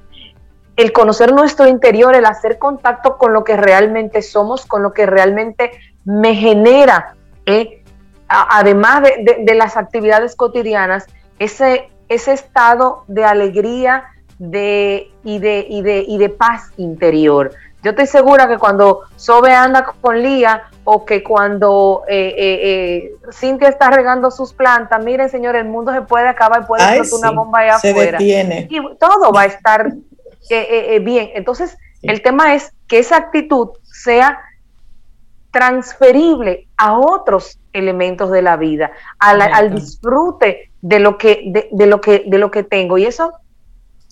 S7: el conocer nuestro interior, el hacer contacto con lo que realmente somos, con lo que realmente me genera, eh, además de, las actividades cotidianas, ese, estado de alegría y de paz interior. Yo estoy segura que cuando Sobe anda con Lía o que cuando eh, eh, eh, Cintia está regando sus plantas, miren señor, el mundo se puede acabar, puede explotar una bomba allá se afuera. Detiene. Y todo va a estar bien. Entonces, el tema es que esa actitud sea transferible a otros elementos de la vida, al, disfrute de lo que, de, lo que, de lo que tengo. Y eso,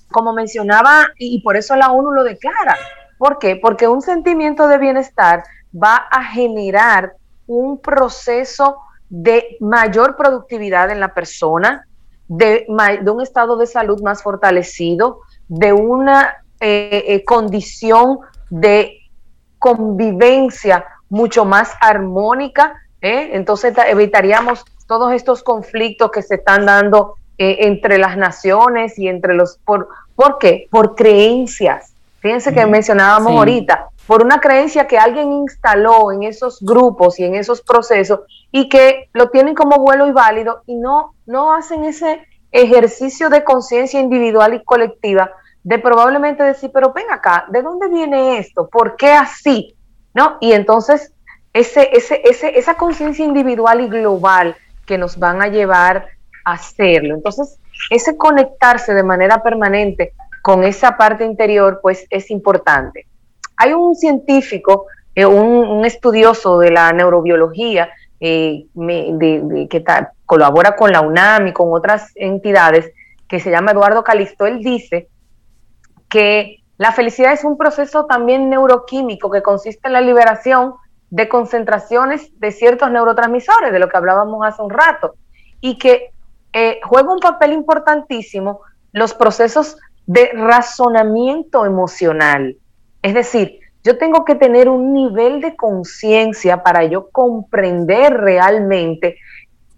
S7: como mencionaba, y por eso la ONU lo declara, ¿Por qué? Porque un sentimiento de bienestar va a generar un proceso de mayor productividad en la persona, de, un estado de salud más fortalecido, de una eh, eh, condición de convivencia mucho más armónica. ¿eh? Entonces evitaríamos todos estos conflictos que se están dando entre las naciones y entre los... Por, ¿Por qué? Por creencias Fíjense que mencionábamos ahorita, por una creencia que alguien instaló en esos grupos y en esos procesos y que lo tienen como vuelo y válido y no, no hacen ese ejercicio de conciencia individual y colectiva de probablemente decir, pero ven acá, ¿de dónde viene esto? ¿Por qué así? ¿No? Y entonces ese, ese, ese, esa conciencia individual y global que nos van a llevar a hacerlo. Entonces, ese conectarse de manera permanente con esa parte interior, pues es importante. Hay un científico, eh, un, estudioso de la neurobiología, eh, que colabora con la UNAM y con otras entidades, que se llama Eduardo Calisto, él dice que la felicidad es un proceso también neuroquímico que consiste en la liberación de concentraciones de ciertos neurotransmisores, de lo que hablábamos hace un rato, y que eh, juega un papel importantísimo los procesos de razonamiento emocional. Es decir, yo tengo que tener un nivel de conciencia para yo comprender realmente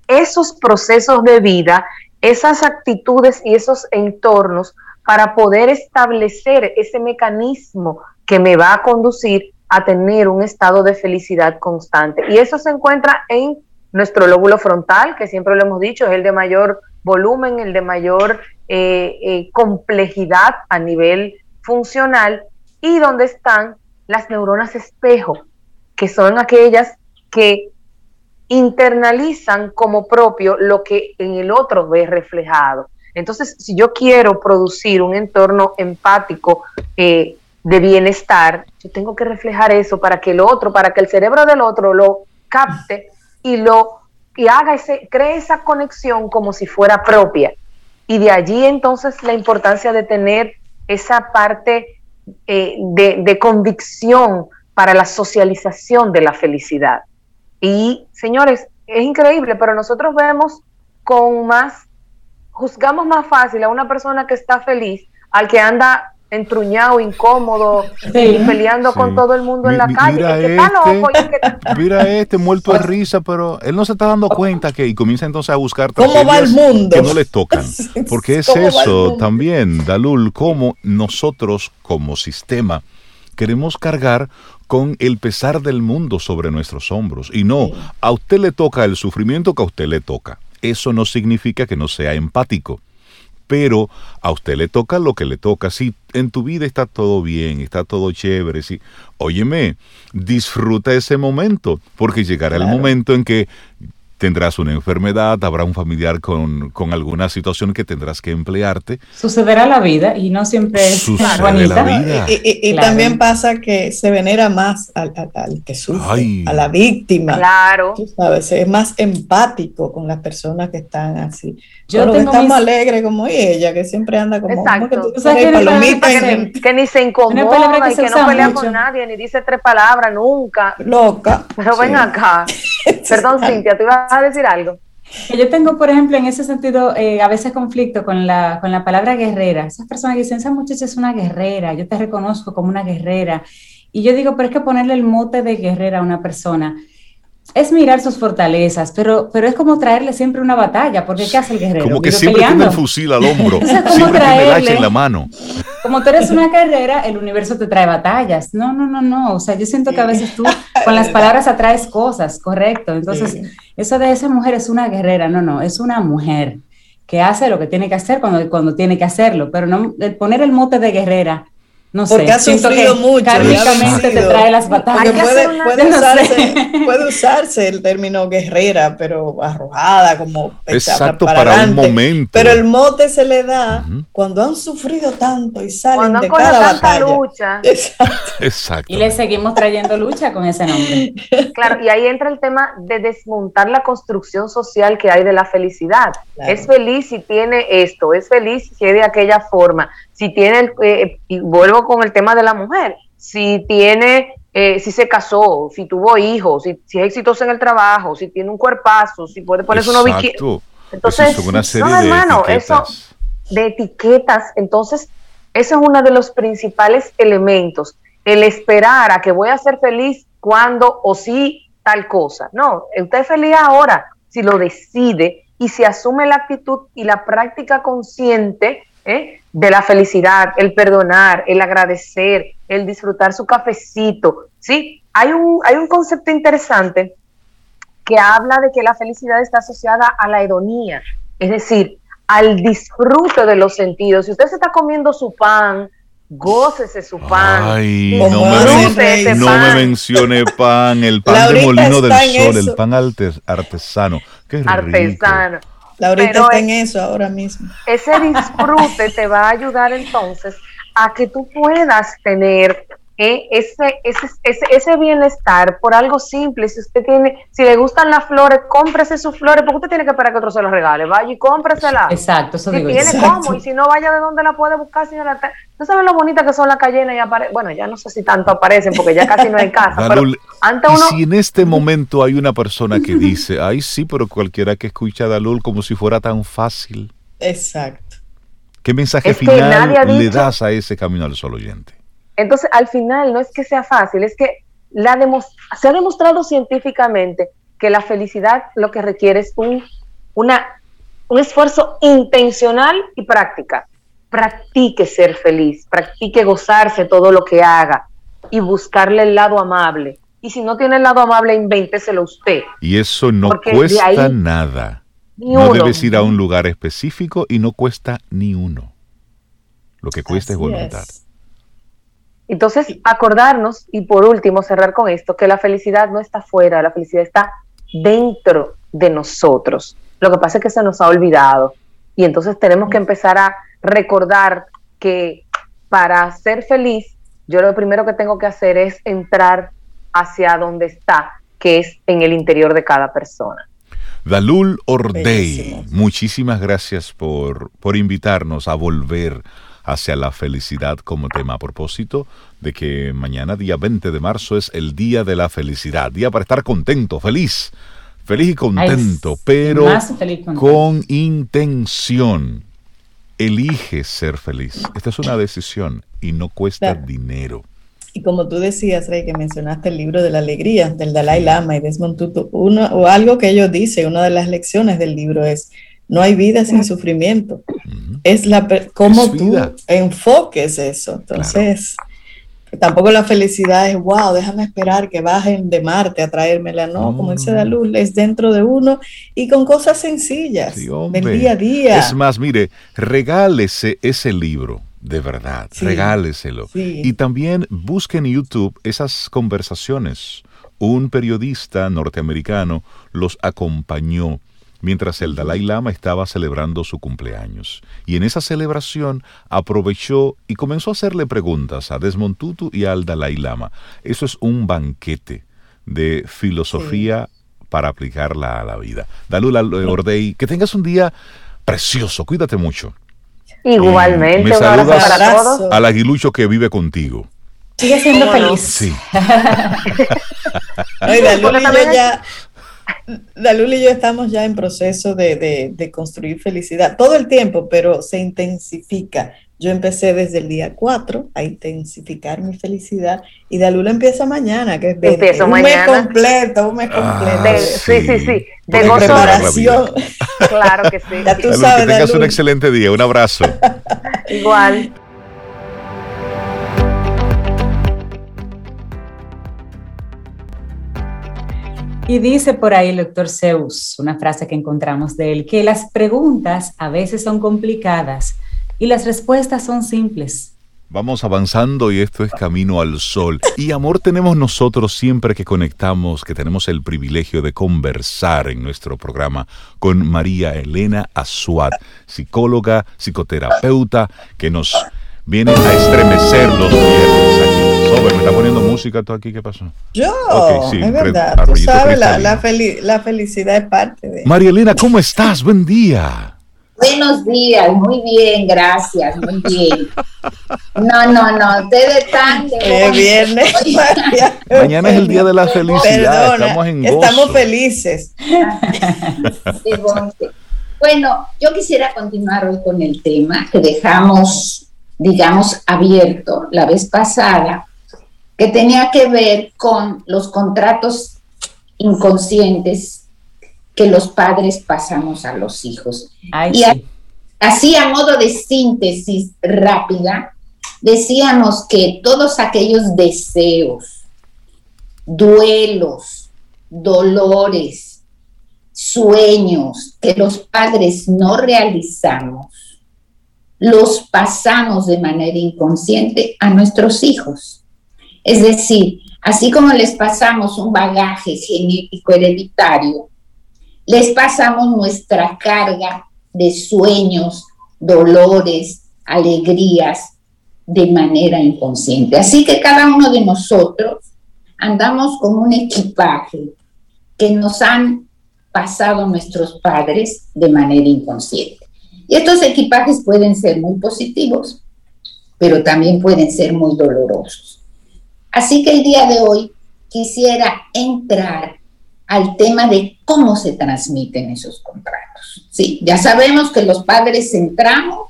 S7: esos procesos de vida, esas actitudes y esos entornos para poder establecer ese mecanismo que me va a conducir a tener un estado de felicidad constante. Y eso se encuentra en nuestro lóbulo frontal, que siempre lo hemos dicho, es el de mayor volumen, el de mayor eh, eh, complejidad a nivel funcional y donde están las neuronas espejo, que son aquellas que internalizan como propio lo que en el otro ve reflejado. Entonces, si yo quiero producir un entorno empático eh, de bienestar, yo tengo que reflejar eso para que el otro, para que el cerebro del otro lo capte y lo y haga ese, cree esa conexión como si fuera propia. Y de allí entonces la importancia de tener esa parte eh, de, convicción para la socialización de la felicidad. Y señores, es increíble, pero nosotros vemos con más, juzgamos más fácil a una persona que está feliz al que anda entruñado, incómodo, peleando con todo el mundo en la calle. Mira,
S1: este, mira este muerto de risa, pero él no se está dando cuenta que y comienza entonces a buscar
S2: ¿Cómo va el mundo?
S1: que no le tocan. Porque es eso también, Dalul, como nosotros como sistema queremos cargar con el pesar del mundo sobre nuestros hombros. Y no, a usted le toca el sufrimiento que a usted le toca. Eso no significa que no sea empático pero a usted le toca lo que le toca. Si en tu vida está todo bien, está todo chévere, si, óyeme, disfruta ese momento, porque llegará el momento en que tendrás una enfermedad, habrá un familiar con, con alguna situación que tendrás que emplearte.
S3: Sucederá la vida y no siempre es
S2: bonita. La vida. Y, también pasa que se venera más al, que sufre, a la víctima.
S7: Claro.
S2: Tú sabes, es más empático con las personas que están así. Yo tengo estamos mis... alegres como ella, que siempre anda como,
S7: Exacto. que, que, que, ni se incomoda y que no pelea con nadie, ni dice tres palabras nunca.
S2: Loca.
S7: Pero ven acá. Perdón, Cintia, ¿tú ibas a decir algo?
S3: Yo tengo, por ejemplo, en ese sentido, eh, a veces conflicto con la, con la palabra guerrera. Esas personas que dicen, esa muchacha es una guerrera, yo te reconozco como una guerrera. Y yo digo, pero es que ponerle el mote de guerrera a una persona es mirar sus fortalezas, pero, pero es como traerle siempre una batalla, porque ¿qué hace el guerrero?
S1: Como que siempre tiene el fusil al hombro, siempre tiene el hacha en la mano.
S3: Como tú eres una guerrera, el universo te trae batallas. No, no, no, no. O sea, yo siento que a veces tú con las palabras atraes cosas, correcto. Entonces, eso de esa mujer es una guerrera, no, no, es una mujer que hace lo que tiene que hacer cuando, cuando tiene que hacerlo, pero no poner el mote de guerrera no
S2: Porque
S3: ha
S2: sufrido mucho.
S3: Kármicamente te trae las batallas.
S2: Puede, usarse, el término guerrera, pero arrojada, como
S1: Exacto, para, un momento.
S2: Pero el mote se le da cuando han sufrido tanto y salen de cada batalla.
S7: lucha.
S1: Exacto.
S3: Y le seguimos trayendo lucha con ese nombre.
S7: Claro, y ahí entra el tema de desmontar la construcción social que hay de la felicidad. Es feliz si tiene esto, es feliz si es de aquella forma si tiene, eh, y vuelvo con el tema de la mujer, si tiene, eh, si se casó, si tuvo hijos, si, si, es exitoso en el trabajo, si tiene un cuerpazo, si puede ponerse un bikini. Entonces,
S1: es no, hermano, eso
S7: de etiquetas. Entonces, eso es uno de los principales elementos. El esperar a que voy a ser feliz cuando o si tal cosa. No, usted es feliz ahora, si lo decide y si asume la actitud y la práctica consciente ¿eh? De la felicidad, el perdonar, el agradecer, el disfrutar su cafecito. ¿sí? Hay, un, hay un concepto interesante que habla de que la felicidad está asociada a la hedonía, es decir, al disfrute de los sentidos. Si usted se está comiendo su pan, gócese su pan.
S1: Ay, no, me, no me, mencione pan, el pan de molino del sol, el pan artesano. Qué
S2: artesano. Laurita está en eso ahora mismo.
S7: Ese disfrute te va a ayudar entonces a que tú puedas tener eh, ese, ese, ese, bienestar por algo simple. Si usted tiene, si le gustan las flores, cómprese sus flores, porque usted tiene que esperar que otro se las regale. Vaya y cómpresela.
S3: Exacto, eso
S7: si
S3: digo
S7: tiene cómo, y si no, vaya de donde la puede buscar, señora. ¿No saben lo bonita que son las cayenas y aparecen? Bueno, ya no sé si tanto aparecen, porque ya casi no hay casa. pero antes uno...
S1: si en este momento hay una persona que dice, ay, sí, pero cualquiera que escucha a Dalul como si fuera tan fácil.
S2: Exacto.
S1: ¿Qué mensaje final le das a ese camino al solo oyente?
S7: Entonces, al final, no es que sea fácil, es que la se ha demostrado científicamente que la felicidad lo que requiere es un, una, un esfuerzo intencional y práctica. Practique ser feliz, practique gozarse todo lo que haga y buscarle el lado amable. Y si no tiene el lado amable, invénteselo usted.
S1: Y eso no cuesta nada. no debes ir a un lugar específico y no cuesta ni uno. Lo que cuesta es voluntad.
S7: Entonces, acordarnos y por último cerrar con esto, que la felicidad no está fuera, la felicidad está dentro de nosotros. Lo que pasa es que se nos ha olvidado y entonces tenemos que empezar a recordar que para ser feliz, yo lo primero que tengo que hacer es entrar hacia donde está, que es en el interior de cada persona.
S1: Dalul Ordey, muchísimas gracias por, por invitarnos a volver hacia la felicidad como tema a propósito de que mañana, día 20 de marzo, es el Día de la Felicidad, día para estar contento, feliz, feliz y contento, pero con intención. Elige ser feliz. Esta es una decisión y no cuesta dinero.
S2: Y como tú decías, Rey, que mencionaste el libro de la alegría del Dalai Lama y Desmond Tutu, uno, o algo que ellos dicen, una de las lecciones del libro es, no hay vida sin sufrimiento. Es la cómo tú enfoques eso. Entonces, tampoco la felicidad es, wow, déjame esperar que bajen de Marte a traérmela. No, como dice la luz, es dentro de uno y con cosas sencillas del día a día.
S1: Es más, mire, regálese ese libro. De verdad, regáleselo. Y también busque en YouTube esas conversaciones un periodista norteamericano los acompañó mientras el Dalai Lama estaba celebrando su cumpleaños. Y en esa celebración aprovechó y comenzó a hacerle preguntas a Desmond Tutu y al Dalai Lama. Eso es un banquete de filosofía para aplicarla a la vida. Dalula Ordei, que tengas un día precioso, cuídate mucho.
S7: Igualmente,
S1: me saludas para todos. al aguilucho que vive contigo.
S3: Sigue siendo feliz.
S1: Sí.
S2: Dalul y yo estamos ya en proceso de, de, construir felicidad todo el tiempo, pero se intensifica. Yo empecé desde el día 4 a intensificar mi felicidad y Dalula empieza mañana, que es un mes completo, un mes ah, completo.
S7: sí, sí, sí.
S2: De, preparación.
S7: Claro que sí.
S1: Ya tú sabes, que tengas un excelente día. Un abrazo.
S7: Igual.
S3: Y dice por ahí el doctor Zeus, una frase que encontramos de él, que las preguntas a veces son complicadas y las respuestas son simples.
S1: Vamos avanzando y esto es Camino al Sol. Y amor tenemos nosotros siempre que conectamos, que tenemos el privilegio de conversar en nuestro programa con María Elena Azuat, psicóloga, psicoterapeuta, que nos viene a estremecer los viernes me está poniendo música tú aquí, ¿qué pasó?
S2: Yo, es verdad, tú sabes, la, la, felicidad es parte de...
S1: María Elena, ¿cómo estás? Buen día.
S8: Buenos días, muy bien, gracias, muy bien. No, no, no, ustedes están
S2: de viernes.
S1: Mañana es el día de la felicidad, estamos en gozo.
S2: Estamos felices.
S8: bueno, yo quisiera continuar hoy con el tema que dejamos, digamos, abierto la vez pasada, que tenía que ver con los contratos inconscientes que los padres pasamos a los hijos. y así a modo de síntesis rápida, decíamos que todos aquellos deseos, duelos, dolores, sueños que los padres no realizamos, los pasamos de manera inconsciente a nuestros hijos. Es decir, así como les pasamos un bagaje genético hereditario, les pasamos nuestra carga de sueños, dolores, alegrías de manera inconsciente. Así que cada uno de nosotros andamos con un equipaje que nos han pasado nuestros padres de manera inconsciente. Y estos equipajes pueden ser muy positivos, pero también pueden ser muy dolorosos. Así que el día de hoy quisiera entrar al tema de cómo se transmiten esos contratos. Sí, ya sabemos que los padres entramos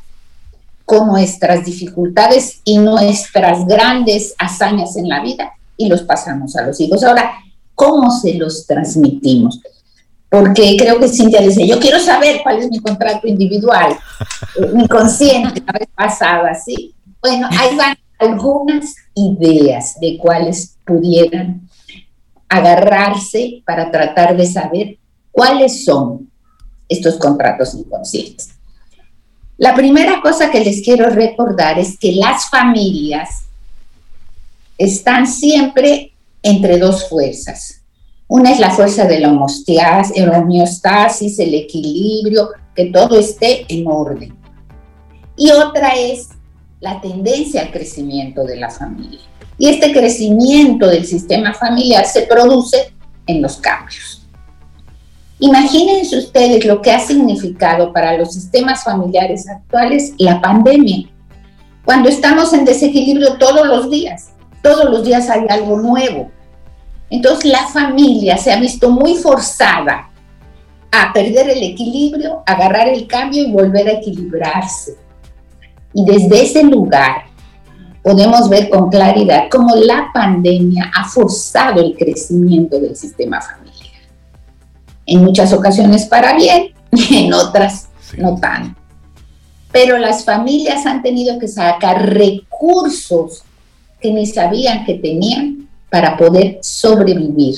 S8: con nuestras dificultades y nuestras grandes hazañas en la vida y los pasamos a los hijos. Ahora, ¿cómo se los transmitimos? Porque creo que Cintia dice, yo quiero saber cuál es mi contrato individual, eh, mi consciente, la vez pasada, ¿sí? Bueno, ahí van algunas ideas de cuáles pudieran agarrarse para tratar de saber cuáles son estos contratos inconscientes. La primera cosa que les quiero recordar es que las familias están siempre entre dos fuerzas. Una es la fuerza de la homeostasis, el equilibrio, que todo esté en orden. Y otra es la tendencia al crecimiento de la familia. Y este crecimiento del sistema familiar se produce en los cambios. Imagínense ustedes lo que ha significado para los sistemas familiares actuales la pandemia. Cuando estamos en desequilibrio todos los días, todos los días hay algo nuevo. Entonces la familia se ha visto muy forzada a perder el equilibrio, agarrar el cambio y volver a equilibrarse. Y desde ese lugar podemos ver con claridad cómo la pandemia ha forzado el crecimiento del sistema familiar. En muchas ocasiones para bien y en otras no tan. Pero las familias han tenido que sacar recursos que ni sabían que tenían para poder sobrevivir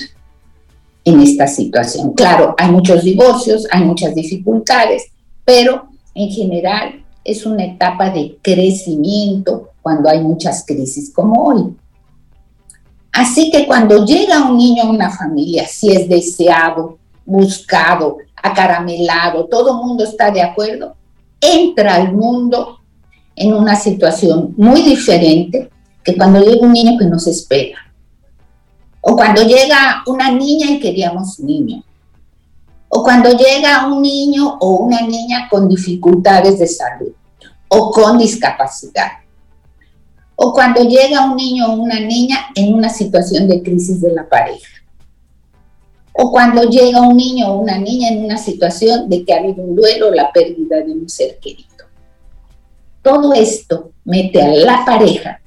S8: en esta situación. Claro, hay muchos divorcios, hay muchas dificultades, pero en general es una etapa de crecimiento cuando hay muchas crisis como hoy. Así que cuando llega un niño a una familia, si es deseado, buscado, acaramelado, todo el mundo está de acuerdo, entra al mundo en una situación muy diferente que cuando llega un niño que nos espera. O cuando llega una niña y queríamos niño. O cuando llega un niño o una niña con dificultades de salud o con discapacidad. O cuando llega un niño o una niña en una situación de crisis de la pareja. O cuando llega un niño o una niña en una situación de que ha habido un duelo o la pérdida de un ser querido. Todo esto mete a la pareja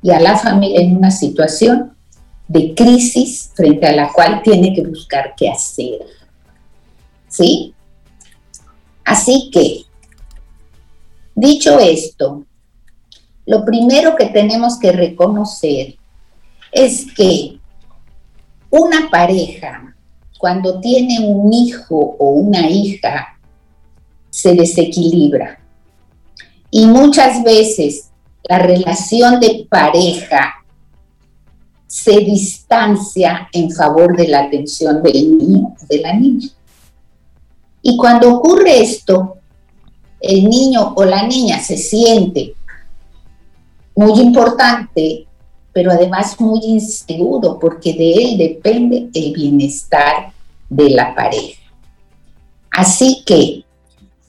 S8: y a la familia en una situación de crisis frente a la cual tiene que buscar qué hacer. ¿Sí? Así que, dicho esto, lo primero que tenemos que reconocer es que una pareja, cuando tiene un hijo o una hija, se desequilibra. Y muchas veces la relación de pareja se distancia en favor de la atención del niño o de la niña. Y cuando ocurre esto, el niño o la niña se siente muy importante, pero además muy inseguro, porque de él depende el bienestar de la pareja. Así que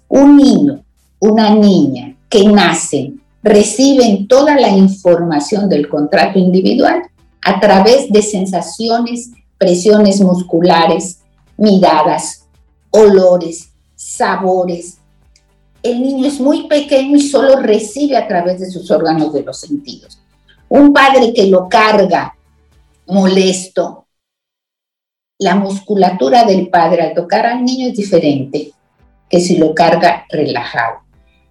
S8: un niño, una niña que nacen, reciben toda la información del contrato individual a través de sensaciones, presiones musculares, miradas, olores, sabores. El niño es muy pequeño y solo recibe a través de sus órganos de los sentidos. Un padre que lo carga molesto, la musculatura del padre al tocar al niño es diferente que si lo carga relajado.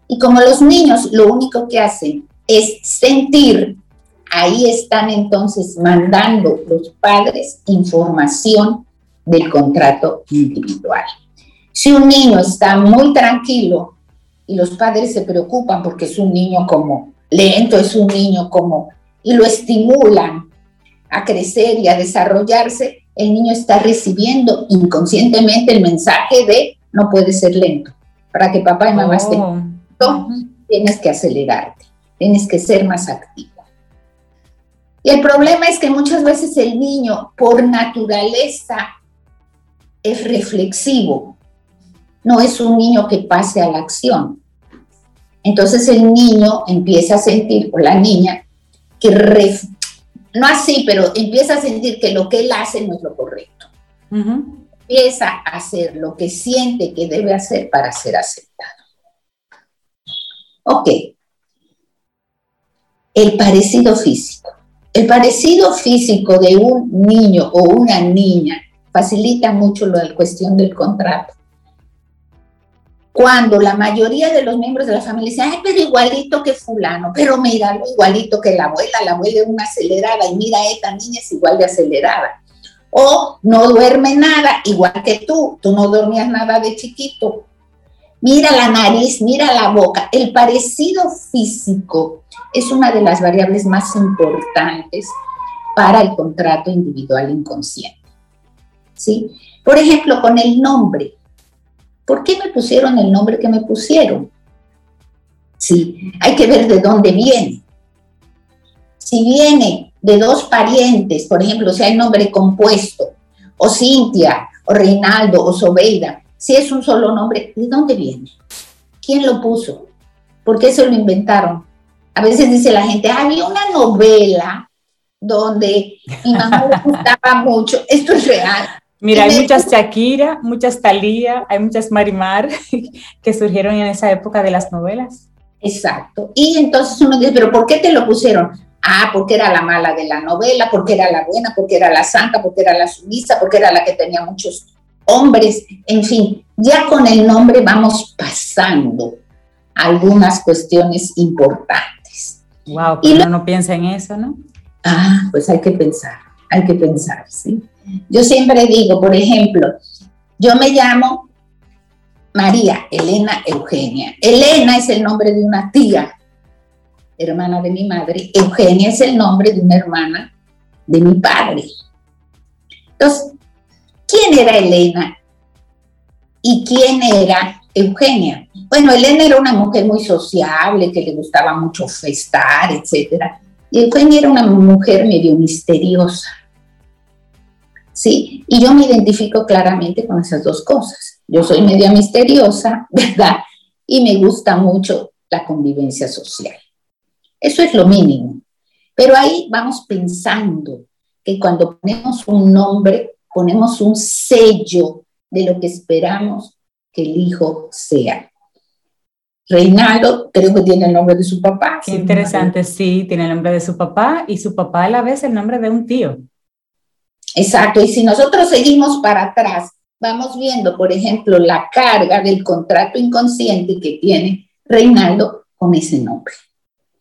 S8: Y como los niños lo único que hacen es sentir, ahí están entonces mandando los padres información del contrato individual. Si un niño está muy tranquilo y los padres se preocupan porque es un niño como lento, es un niño como, y lo estimulan a crecer y a desarrollarse, el niño está recibiendo inconscientemente el mensaje de no puede ser lento. Para que papá y mamá estén, oh. tienes que acelerarte, tienes que ser más activo. Y el problema es que muchas veces el niño, por naturaleza, es reflexivo, no es un niño que pase a la acción. Entonces el niño empieza a sentir, o la niña, que no así, pero empieza a sentir que lo que él hace no es lo correcto. Empieza a hacer lo que siente que debe hacer para ser aceptado. Ok. El parecido físico. El parecido físico de un niño o una niña facilita mucho la cuestión del contrato cuando la mayoría de los miembros de la familia dicen, ay, pero igualito que fulano, pero míralo, igualito que la abuela, la abuela es una acelerada y mira, esta niña es igual de acelerada. O no duerme nada, igual que tú, tú no dormías nada de chiquito. Mira la nariz, mira la boca. El parecido físico es una de las variables más importantes para el contrato individual inconsciente. ¿Sí? Por ejemplo, con el nombre ¿Por qué me pusieron el nombre que me pusieron? Sí, hay que ver de dónde viene. Si viene de dos parientes, por ejemplo, si hay nombre compuesto, o Cintia, o Reinaldo, o Sobeida, si es un solo nombre, ¿de dónde viene? ¿Quién lo puso? ¿Por qué se lo inventaron? A veces dice la gente, había una novela donde mi mamá le gustaba mucho. Esto es real.
S3: Mira, hay muchas Shakira, muchas Talía, hay muchas Marimar que surgieron en esa época de las novelas.
S8: Exacto. Y entonces uno dice, pero ¿por qué te lo pusieron? Ah, porque era la mala de la novela, porque era la buena, porque era la santa, porque era la sumisa, porque era la que tenía muchos hombres, en fin, ya con el nombre vamos pasando algunas cuestiones importantes.
S3: Wow, pero uno no piensa en eso, ¿no?
S8: Ah, pues hay que pensar, hay que pensar, ¿sí? Yo siempre digo, por ejemplo, yo me llamo María Elena Eugenia. Elena es el nombre de una tía, hermana de mi madre. Eugenia es el nombre de una hermana de mi padre. Entonces, ¿quién era Elena? ¿Y quién era Eugenia? Bueno, Elena era una mujer muy sociable, que le gustaba mucho festar, etc. Y Eugenia era una mujer medio misteriosa. ¿Sí? Y yo me identifico claramente con esas dos cosas. Yo soy media misteriosa, ¿verdad? Y me gusta mucho la convivencia social. Eso es lo mínimo. Pero ahí vamos pensando que cuando ponemos un nombre, ponemos un sello de lo que esperamos que el hijo sea. Reinaldo creo que tiene el nombre de su papá.
S3: Qué interesante, sí, tiene el nombre de su papá y su papá a la vez el nombre de un tío.
S8: Exacto, y si nosotros seguimos para atrás, vamos viendo, por ejemplo, la carga del contrato inconsciente que tiene Reinaldo con ese nombre.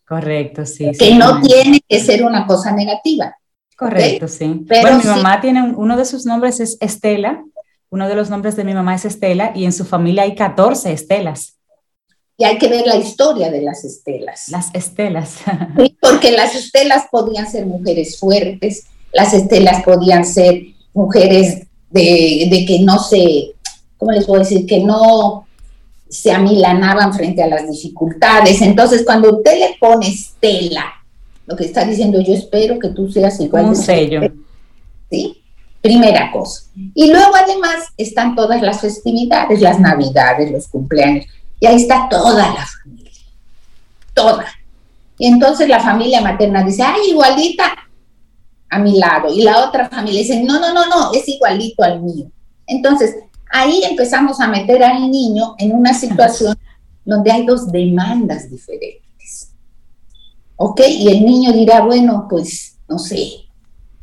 S3: Correcto, sí.
S8: Que no tiene que ser una cosa negativa.
S3: Correcto, sí. Pero bueno, mi mamá tiene uno de sus nombres es Estela, uno de los nombres de mi mamá es Estela y en su familia hay 14 Estelas.
S8: Y hay que ver la historia de las Estelas.
S3: Las Estelas.
S8: porque las Estelas podían ser mujeres fuertes, las Estelas podían ser mujeres de, de que no se, ¿cómo les puedo decir? Que no se amilanaban frente a las dificultades. Entonces, cuando usted le pone Estela, lo que está diciendo, yo espero que tú seas igual.
S3: Un sello.
S8: ¿Sí? Primera cosa. Y luego además están todas las festividades, las navidades, los cumpleaños. Y ahí está toda la familia. Toda. Y entonces la familia materna dice, ay, igualita a mi lado. Y la otra familia dice, no, no, no, no, es igualito al mío. Entonces, ahí empezamos a meter al niño en una situación donde hay dos demandas diferentes. ¿Ok? Y el niño dirá, bueno, pues no sé.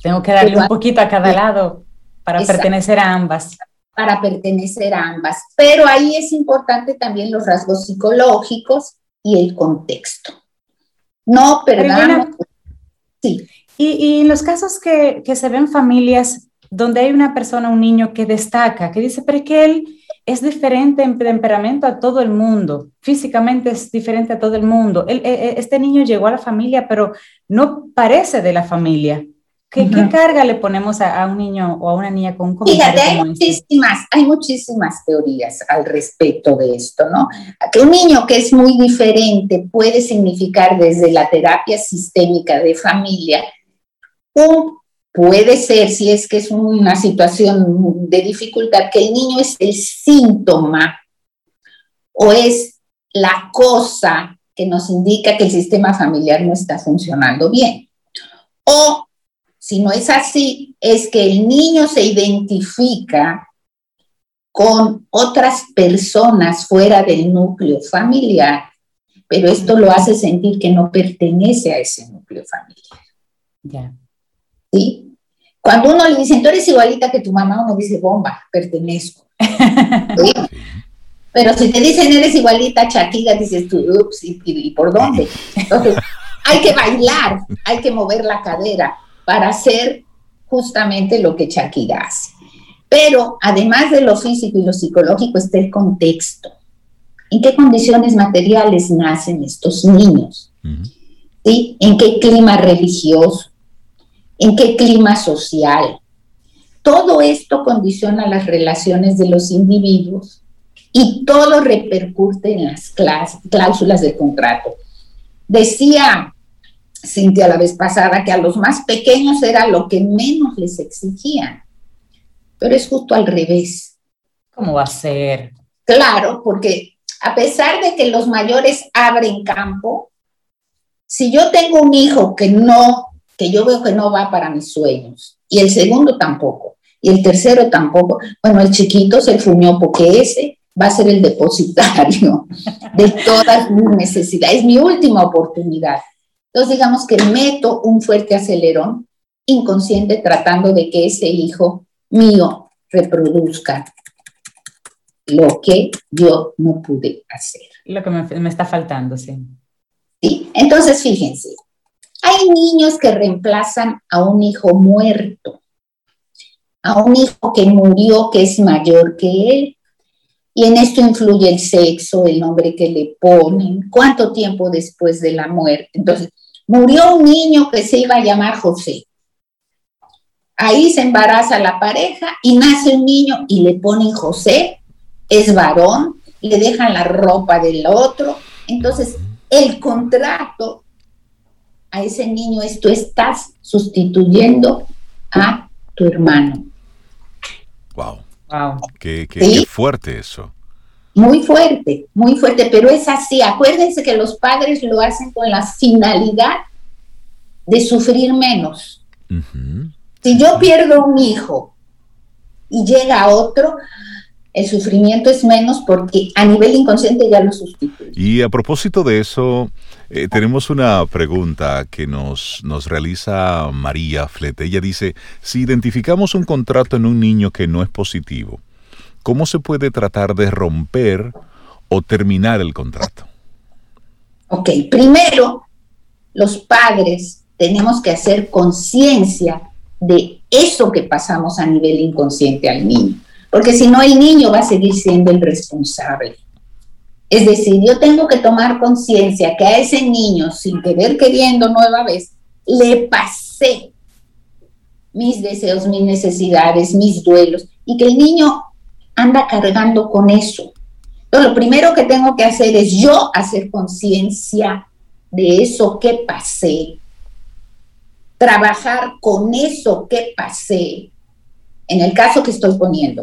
S3: Tengo que darle un poquito a cada lado para pertenecer a ambas.
S8: Para pertenecer a ambas. Pero ahí es importante también los rasgos psicológicos y el contexto. No perdamos.
S3: sí. Y, y, en los casos que, que se ven familias donde hay una persona, un niño que destaca, que dice, pero que él es diferente en temperamento a todo el mundo, físicamente es diferente a todo el mundo. E, e, este niño llegó a la familia, pero no parece de la familia. ¿Qué, carga le ponemos a, un niño o a una niña con un
S8: comentario hay este? muchísimas, hay muchísimas teorías al respecto de esto, ¿no? Que un niño que es muy diferente puede significar desde la terapia sistémica de familia un Puede ser, si es que es una situación de dificultad, que el niño es el síntoma o es la cosa que nos indica que el sistema familiar no está funcionando bien. O, si no es así, es que el niño se identifica con otras personas fuera del núcleo familiar, pero esto lo hace sentir que no pertenece a ese núcleo familiar.
S3: Ya.
S8: ¿Sí? Cuando uno le dice, tú eres igualita que tu mamá, uno dice, bomba, pertenezco. Pero si te dicen, eres igualita a Shakira, dices tú, ups, ¿y, por dónde? Entonces, hay que bailar, hay que mover la cadera para hacer justamente lo que Shakira hace. Pero además de lo físico y lo psicológico está el contexto. ¿En qué condiciones materiales nacen estos niños? ¿Sí? ¿En qué clima religioso? En qué clima social. Todo esto condiciona las relaciones de los individuos y todo repercute en las cláusulas de contrato. Decía Cintia la vez pasada que a los más pequeños era lo que menos les exigían, pero es justo al revés.
S3: ¿Cómo va a ser?
S8: Claro, porque a pesar de que los mayores abren campo, si yo tengo un hijo que no que yo veo que no va para mis sueños. Y el segundo tampoco. Y el tercero tampoco. Bueno, el chiquito se fuñó porque ese va a ser el depositario de todas mis necesidades. Es mi última oportunidad. Entonces, digamos que meto un fuerte acelerón inconsciente tratando de que ese hijo mío reproduzca lo que yo no pude hacer.
S3: Lo que me, me está faltando, sí.
S8: Sí, entonces fíjense, hay niños que reemplazan a un hijo muerto, a un hijo que murió, que es mayor que él. Y en esto influye el sexo, el nombre que le ponen, cuánto tiempo después de la muerte. Entonces, murió un niño que se iba a llamar José. Ahí se embaraza la pareja y nace un niño y le ponen José, es varón, le dejan la ropa del otro. Entonces, el contrato a ese niño es tú estás sustituyendo a tu hermano.
S1: Wow. Wow. Qué, qué fuerte eso.
S8: Muy fuerte, muy fuerte, pero es así. Acuérdense que los padres lo hacen con la finalidad de sufrir menos. Si yo pierdo un hijo y llega otro, el sufrimiento es menos porque a nivel inconsciente ya lo sustituye.
S1: Y a propósito de eso, eh, tenemos una pregunta que nos, nos realiza María Flete. Ella dice, si identificamos un contrato en un niño que no es positivo, ¿cómo se puede tratar de romper o terminar el contrato?
S8: Ok, primero, los padres tenemos que hacer conciencia de eso que pasamos a nivel inconsciente al niño, porque si no el niño va a seguir siendo el responsable. Es decir, yo tengo que tomar conciencia que a ese niño, sin querer queriendo nueva vez, le pasé mis deseos, mis necesidades, mis duelos, y que el niño anda cargando con eso. Entonces, lo primero que tengo que hacer es yo hacer conciencia de eso que pasé, trabajar con eso que pasé, en el caso que estoy poniendo,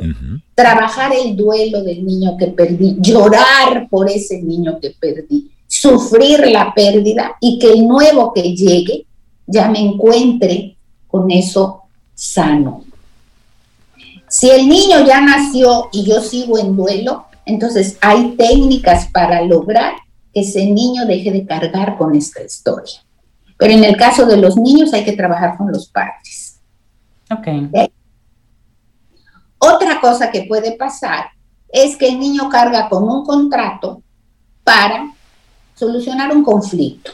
S8: trabajar el duelo del niño que perdí, llorar por ese niño que perdí, sufrir la pérdida y que el nuevo que llegue ya me encuentre con eso sano. Si el niño ya nació y yo sigo en duelo, entonces hay técnicas para lograr que ese niño deje de cargar con esta historia. Pero en el caso de los niños hay que trabajar con los padres.
S3: Ok.
S8: Otra cosa que puede pasar es que el niño carga con un contrato para solucionar un conflicto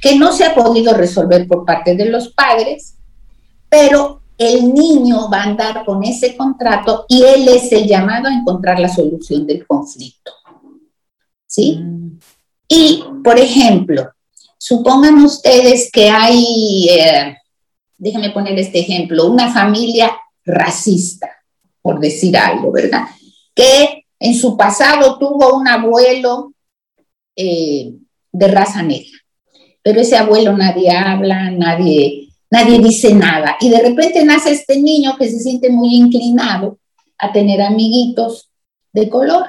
S8: que no se ha podido resolver por parte de los padres, pero el niño va a andar con ese contrato y él es el llamado a encontrar la solución del conflicto. ¿Sí? Mm. Y, por ejemplo, Supongan ustedes que hay, eh, déjenme poner este ejemplo, una familia racista, por decir algo, ¿verdad? Que en su pasado tuvo un abuelo eh, de raza negra, pero ese abuelo nadie habla, nadie, nadie dice nada. Y de repente nace este niño que se siente muy inclinado a tener amiguitos de color.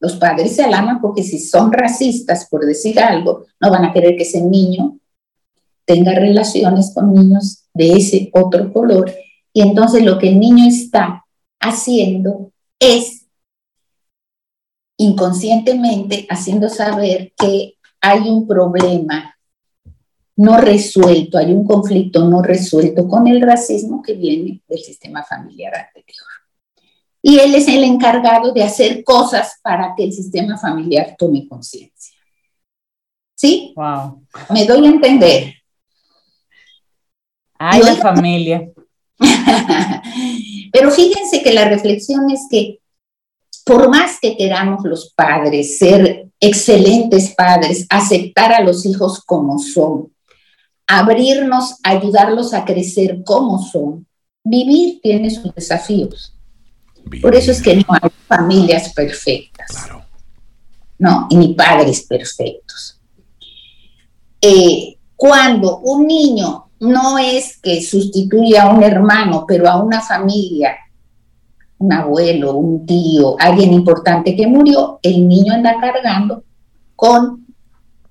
S8: Los padres se alaman porque si son racistas, por decir algo, no van a querer que ese niño tenga relaciones con niños de ese otro color. Y entonces lo que el niño está haciendo es inconscientemente haciendo saber que hay un problema no resuelto, hay un conflicto no resuelto con el racismo que viene del sistema familiar anterior y él es el encargado de hacer cosas para que el sistema familiar tome conciencia. ¿Sí?
S3: Wow.
S8: Me doy a entender.
S3: Ay, la familia.
S8: Pero fíjense que la reflexión es que por más que queramos los padres ser excelentes padres, aceptar a los hijos como son, abrirnos, ayudarlos a crecer como son, vivir tiene sus desafíos. Por eso es que no hay familias perfectas. Claro. No, ni padres perfectos. Eh, cuando un niño no es que sustituya a un hermano, pero a una familia, un abuelo, un tío, alguien importante que murió, el niño anda cargando con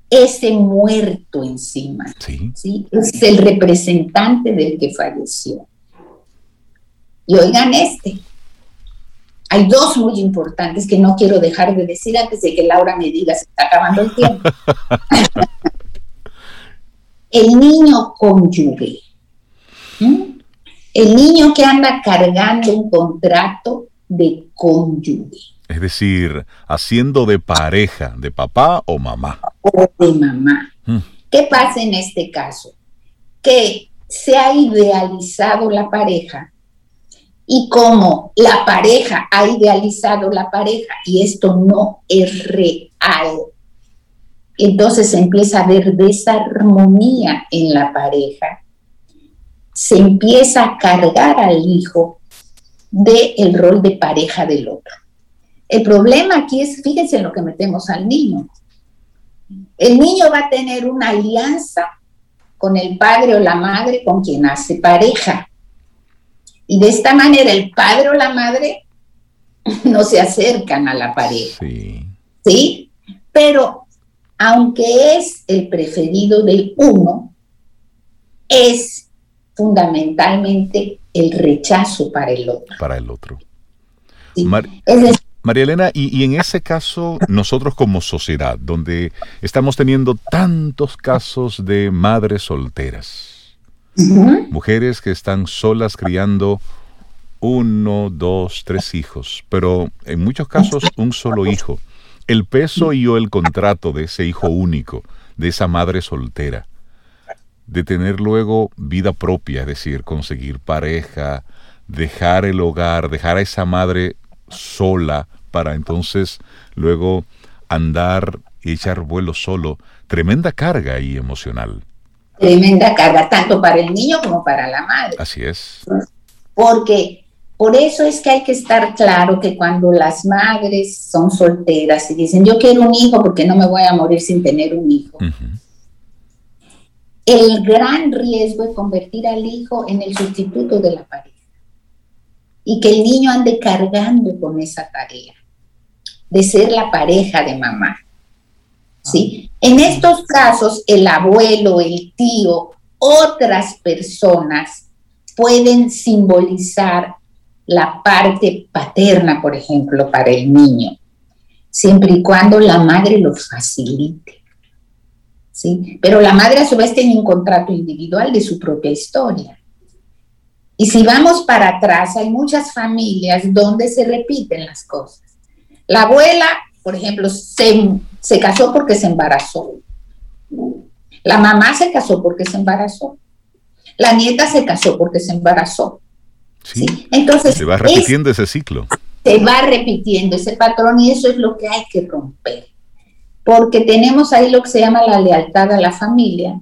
S8: ese muerto encima. Sí. ¿sí? Es el representante del que falleció. Y oigan este, hay dos muy importantes que no quiero dejar de decir antes de que Laura me diga se está acabando el tiempo. el niño cónyuge. El niño que anda cargando un contrato de cónyuge.
S1: Es decir, haciendo de pareja, de papá o mamá.
S8: O de mamá. Mm. ¿Qué pasa en este caso? Que se ha idealizado la pareja y como la pareja ha idealizado la pareja y esto no es real, entonces empieza a haber desarmonía en la pareja se empieza a cargar al hijo del el rol de pareja del otro. El problema aquí es, fíjense en lo que metemos al niño. El niño va a tener una alianza con el padre o la madre con quien hace pareja. Y de esta manera el padre o la madre no se acercan a la pareja. Sí. ¿Sí? Pero aunque es el preferido del uno, es fundamentalmente el rechazo para el otro.
S1: Para el otro. María Elena, y, en ese caso, nosotros como sociedad, donde estamos teniendo tantos casos de madres solteras, mujeres que están solas criando uno, dos, tres hijos, pero en muchos casos un solo hijo. El peso y o el contrato de ese hijo único, de esa madre soltera, de tener luego vida propia, es decir, conseguir pareja, dejar el hogar, dejar a esa madre sola para entonces luego andar y echar vuelo solo. Tremenda carga ahí emocional.
S8: Tremenda carga, tanto para el niño como para la madre.
S1: Así es.
S8: Porque por eso es que hay que estar claro que cuando las madres son solteras y dicen, yo quiero un hijo porque no me voy a morir sin tener un hijo, el gran riesgo es convertir al hijo en el sustituto de la pareja y que el niño ande cargando con esa tarea de ser la pareja de mamá. ¿Sí? En estos casos, el abuelo, el tío, otras personas pueden simbolizar la parte paterna, por ejemplo, para el niño, siempre y cuando la madre lo facilite. ¿sí? Pero la madre a su vez tiene un contrato individual de su propia historia. Y si vamos para atrás, hay muchas familias donde se repiten las cosas. La abuela, por ejemplo, se, se casó porque se embarazó. La mamá se casó porque se embarazó. La nieta se casó porque se embarazó.
S1: Sí. Entonces, se va repitiendo ese ciclo.
S8: Se va repitiendo ese patrón y eso es lo que hay que romper. Porque tenemos ahí lo que se llama la lealtad a la familia.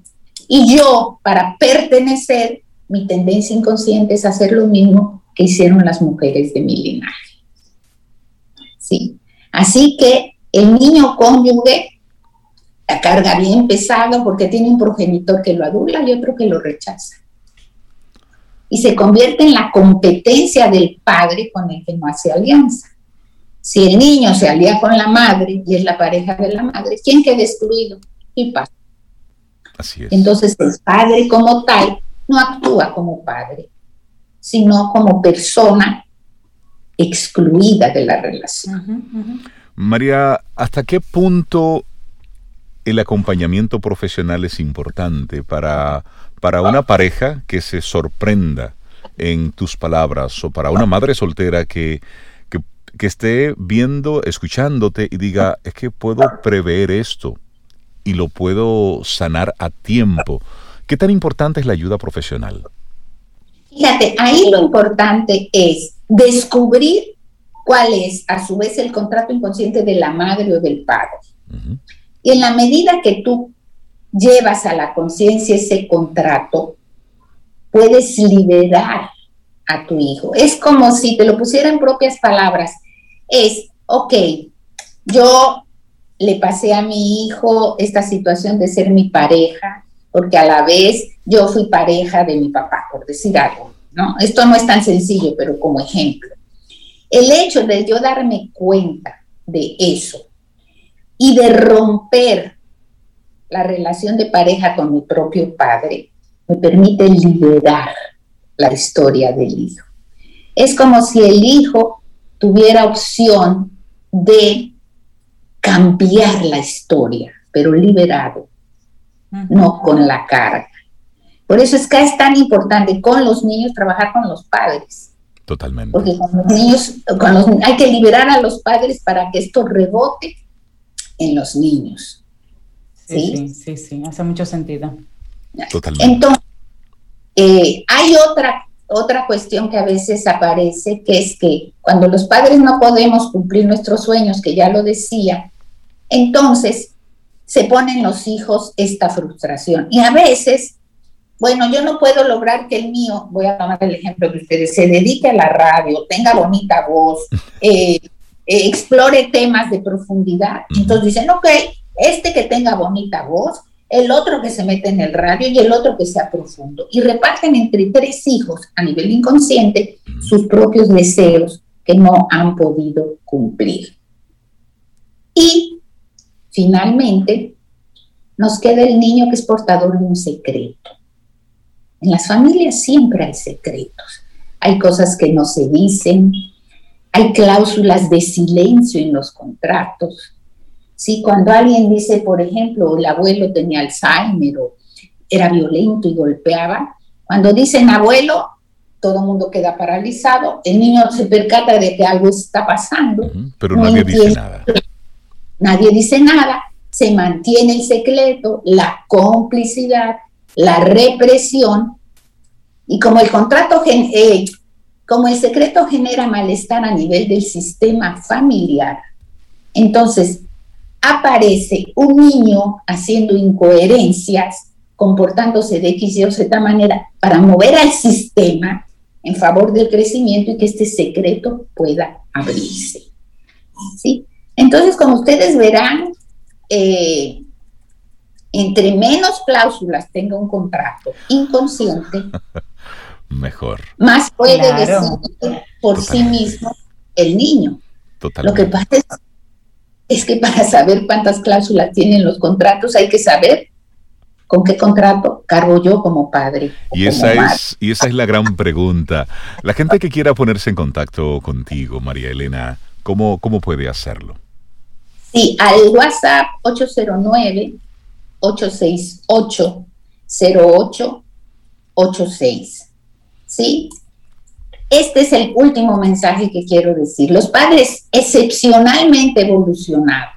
S8: Y yo, para pertenecer, mi tendencia inconsciente es hacer lo mismo que hicieron las mujeres de mi linaje. ¿Sí? Así que el niño cónyuge la carga bien pesada porque tiene un progenitor que lo adula y otro que lo rechaza. Y se convierte en la competencia del padre con el que no hace alianza. Si el niño se alía con la madre y es la pareja de la madre, ¿quién queda excluido? El padre. Así es. Entonces el padre como tal no actúa como padre, sino como persona excluida de la relación.
S1: María, ¿hasta qué punto el acompañamiento profesional es importante para, para una pareja que se sorprenda en tus palabras o para una madre soltera que, que, que esté viendo, escuchándote y diga, es que puedo prever esto y lo puedo sanar a tiempo? ¿Qué tan importante es la ayuda profesional?
S8: Fíjate, ahí lo importante es descubrir cuál es a su vez el contrato inconsciente de la madre o del padre. Y en la medida que tú llevas a la conciencia ese contrato, puedes liberar a tu hijo. Es como si te lo pusiera en propias palabras. Es, ok, yo le pasé a mi hijo esta situación de ser mi pareja, porque a la vez yo fui pareja de mi papá, por decir algo, ¿no? Esto no es tan sencillo, pero como ejemplo. El hecho de yo darme cuenta de eso y de romper la relación de pareja con mi propio padre me permite liberar la historia del hijo. Es como si el hijo tuviera opción de cambiar la historia, pero liberado no con la carga. Por eso es que es tan importante con los niños trabajar con los padres.
S1: Totalmente.
S8: Porque con los niños, con hay que liberar a los padres para que esto rebote en los niños.
S3: Sí, sí, sí, hace mucho sentido.
S8: Totalmente. Entonces, eh, hay otra, otra cuestión que a veces aparece, que es que cuando los padres no podemos cumplir nuestros sueños, que ya lo decía, entonces se ponen los hijos esta frustración. Y a veces bueno, yo no puedo lograr que el mío, voy a tomar el ejemplo que ustedes, se dedique a la radio, tenga bonita voz, eh, eh, explore temas de profundidad. Entonces dicen, ok, este que tenga bonita voz, el otro que se mete en el radio y el otro que sea profundo. Y reparten entre tres hijos a nivel inconsciente sus propios deseos que no han podido cumplir. Y finalmente nos queda el niño que es portador de un secreto. En las familias siempre hay secretos. Hay cosas que no se dicen, hay cláusulas de silencio en los contratos. ¿Sí? Cuando alguien dice, por ejemplo, el abuelo tenía Alzheimer o era violento y golpeaba, cuando dicen abuelo, todo el mundo queda paralizado, el niño se percata de que algo está pasando.
S1: pero nadie dice nada.
S8: Nadie dice nada, se mantiene el secreto, la complicidad, la represión, y como el contrato, eh, como el secreto genera malestar a nivel del sistema familiar, entonces aparece un niño haciendo incoherencias, comportándose de X, Y o Z manera para mover al sistema en favor del crecimiento y que este secreto pueda abrirse. ¿Sí? Entonces, como ustedes verán, eh, entre menos cláusulas tenga un contrato inconsciente,
S1: mejor.
S8: Más puede decir por sí mismo el niño. Lo que pasa es, que para saber cuántas cláusulas tienen los contratos hay que saber con qué contrato cargo yo como padre.
S1: Y esa, es, y esa es la gran pregunta. La gente que quiera ponerse en contacto contigo, María Elena, ¿cómo, cómo puede hacerlo?
S8: Sí, al WhatsApp 809 868 0886. ¿Sí? Este es el último mensaje que quiero decir. Los padres excepcionalmente evolucionados,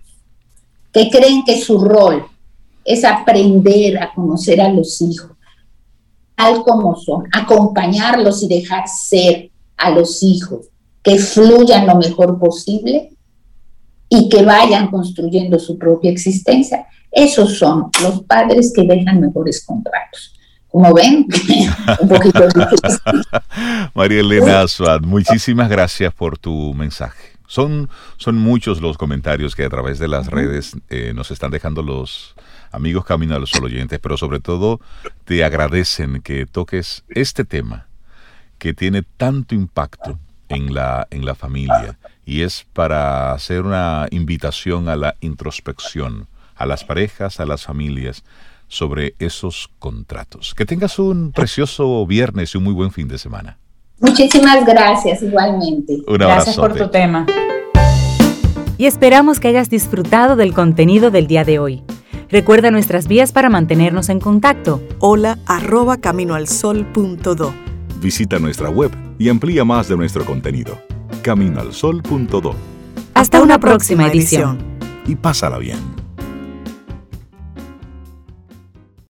S8: que creen que su rol es aprender a conocer a los hijos, tal como son, acompañarlos y dejar ser a los hijos, que fluyan lo mejor posible y que vayan construyendo su propia existencia. Esos son los padres que dejan mejores contratos. Como ven, un poquito
S1: María Elena Suad, muchísimas gracias por tu mensaje. Son, son muchos los comentarios que a través de las redes eh, nos están dejando los amigos Camino a los Sol oyentes, pero sobre todo te agradecen que toques este tema que tiene tanto impacto en la, en la familia y es para hacer una invitación a la introspección, a las parejas, a las familias, sobre esos contratos. Que tengas un precioso viernes y un muy buen fin de semana.
S8: Muchísimas gracias, igualmente.
S3: gracias por tu tema.
S4: Y esperamos que hayas disfrutado del contenido del día de hoy. Recuerda nuestras vías para mantenernos en contacto.
S9: Hola arroba caminoalsol.do.
S5: Visita nuestra web y amplía más de nuestro contenido. Caminoalsol.do.
S4: Hasta, una, próxima, edición.
S5: Y pásala bien.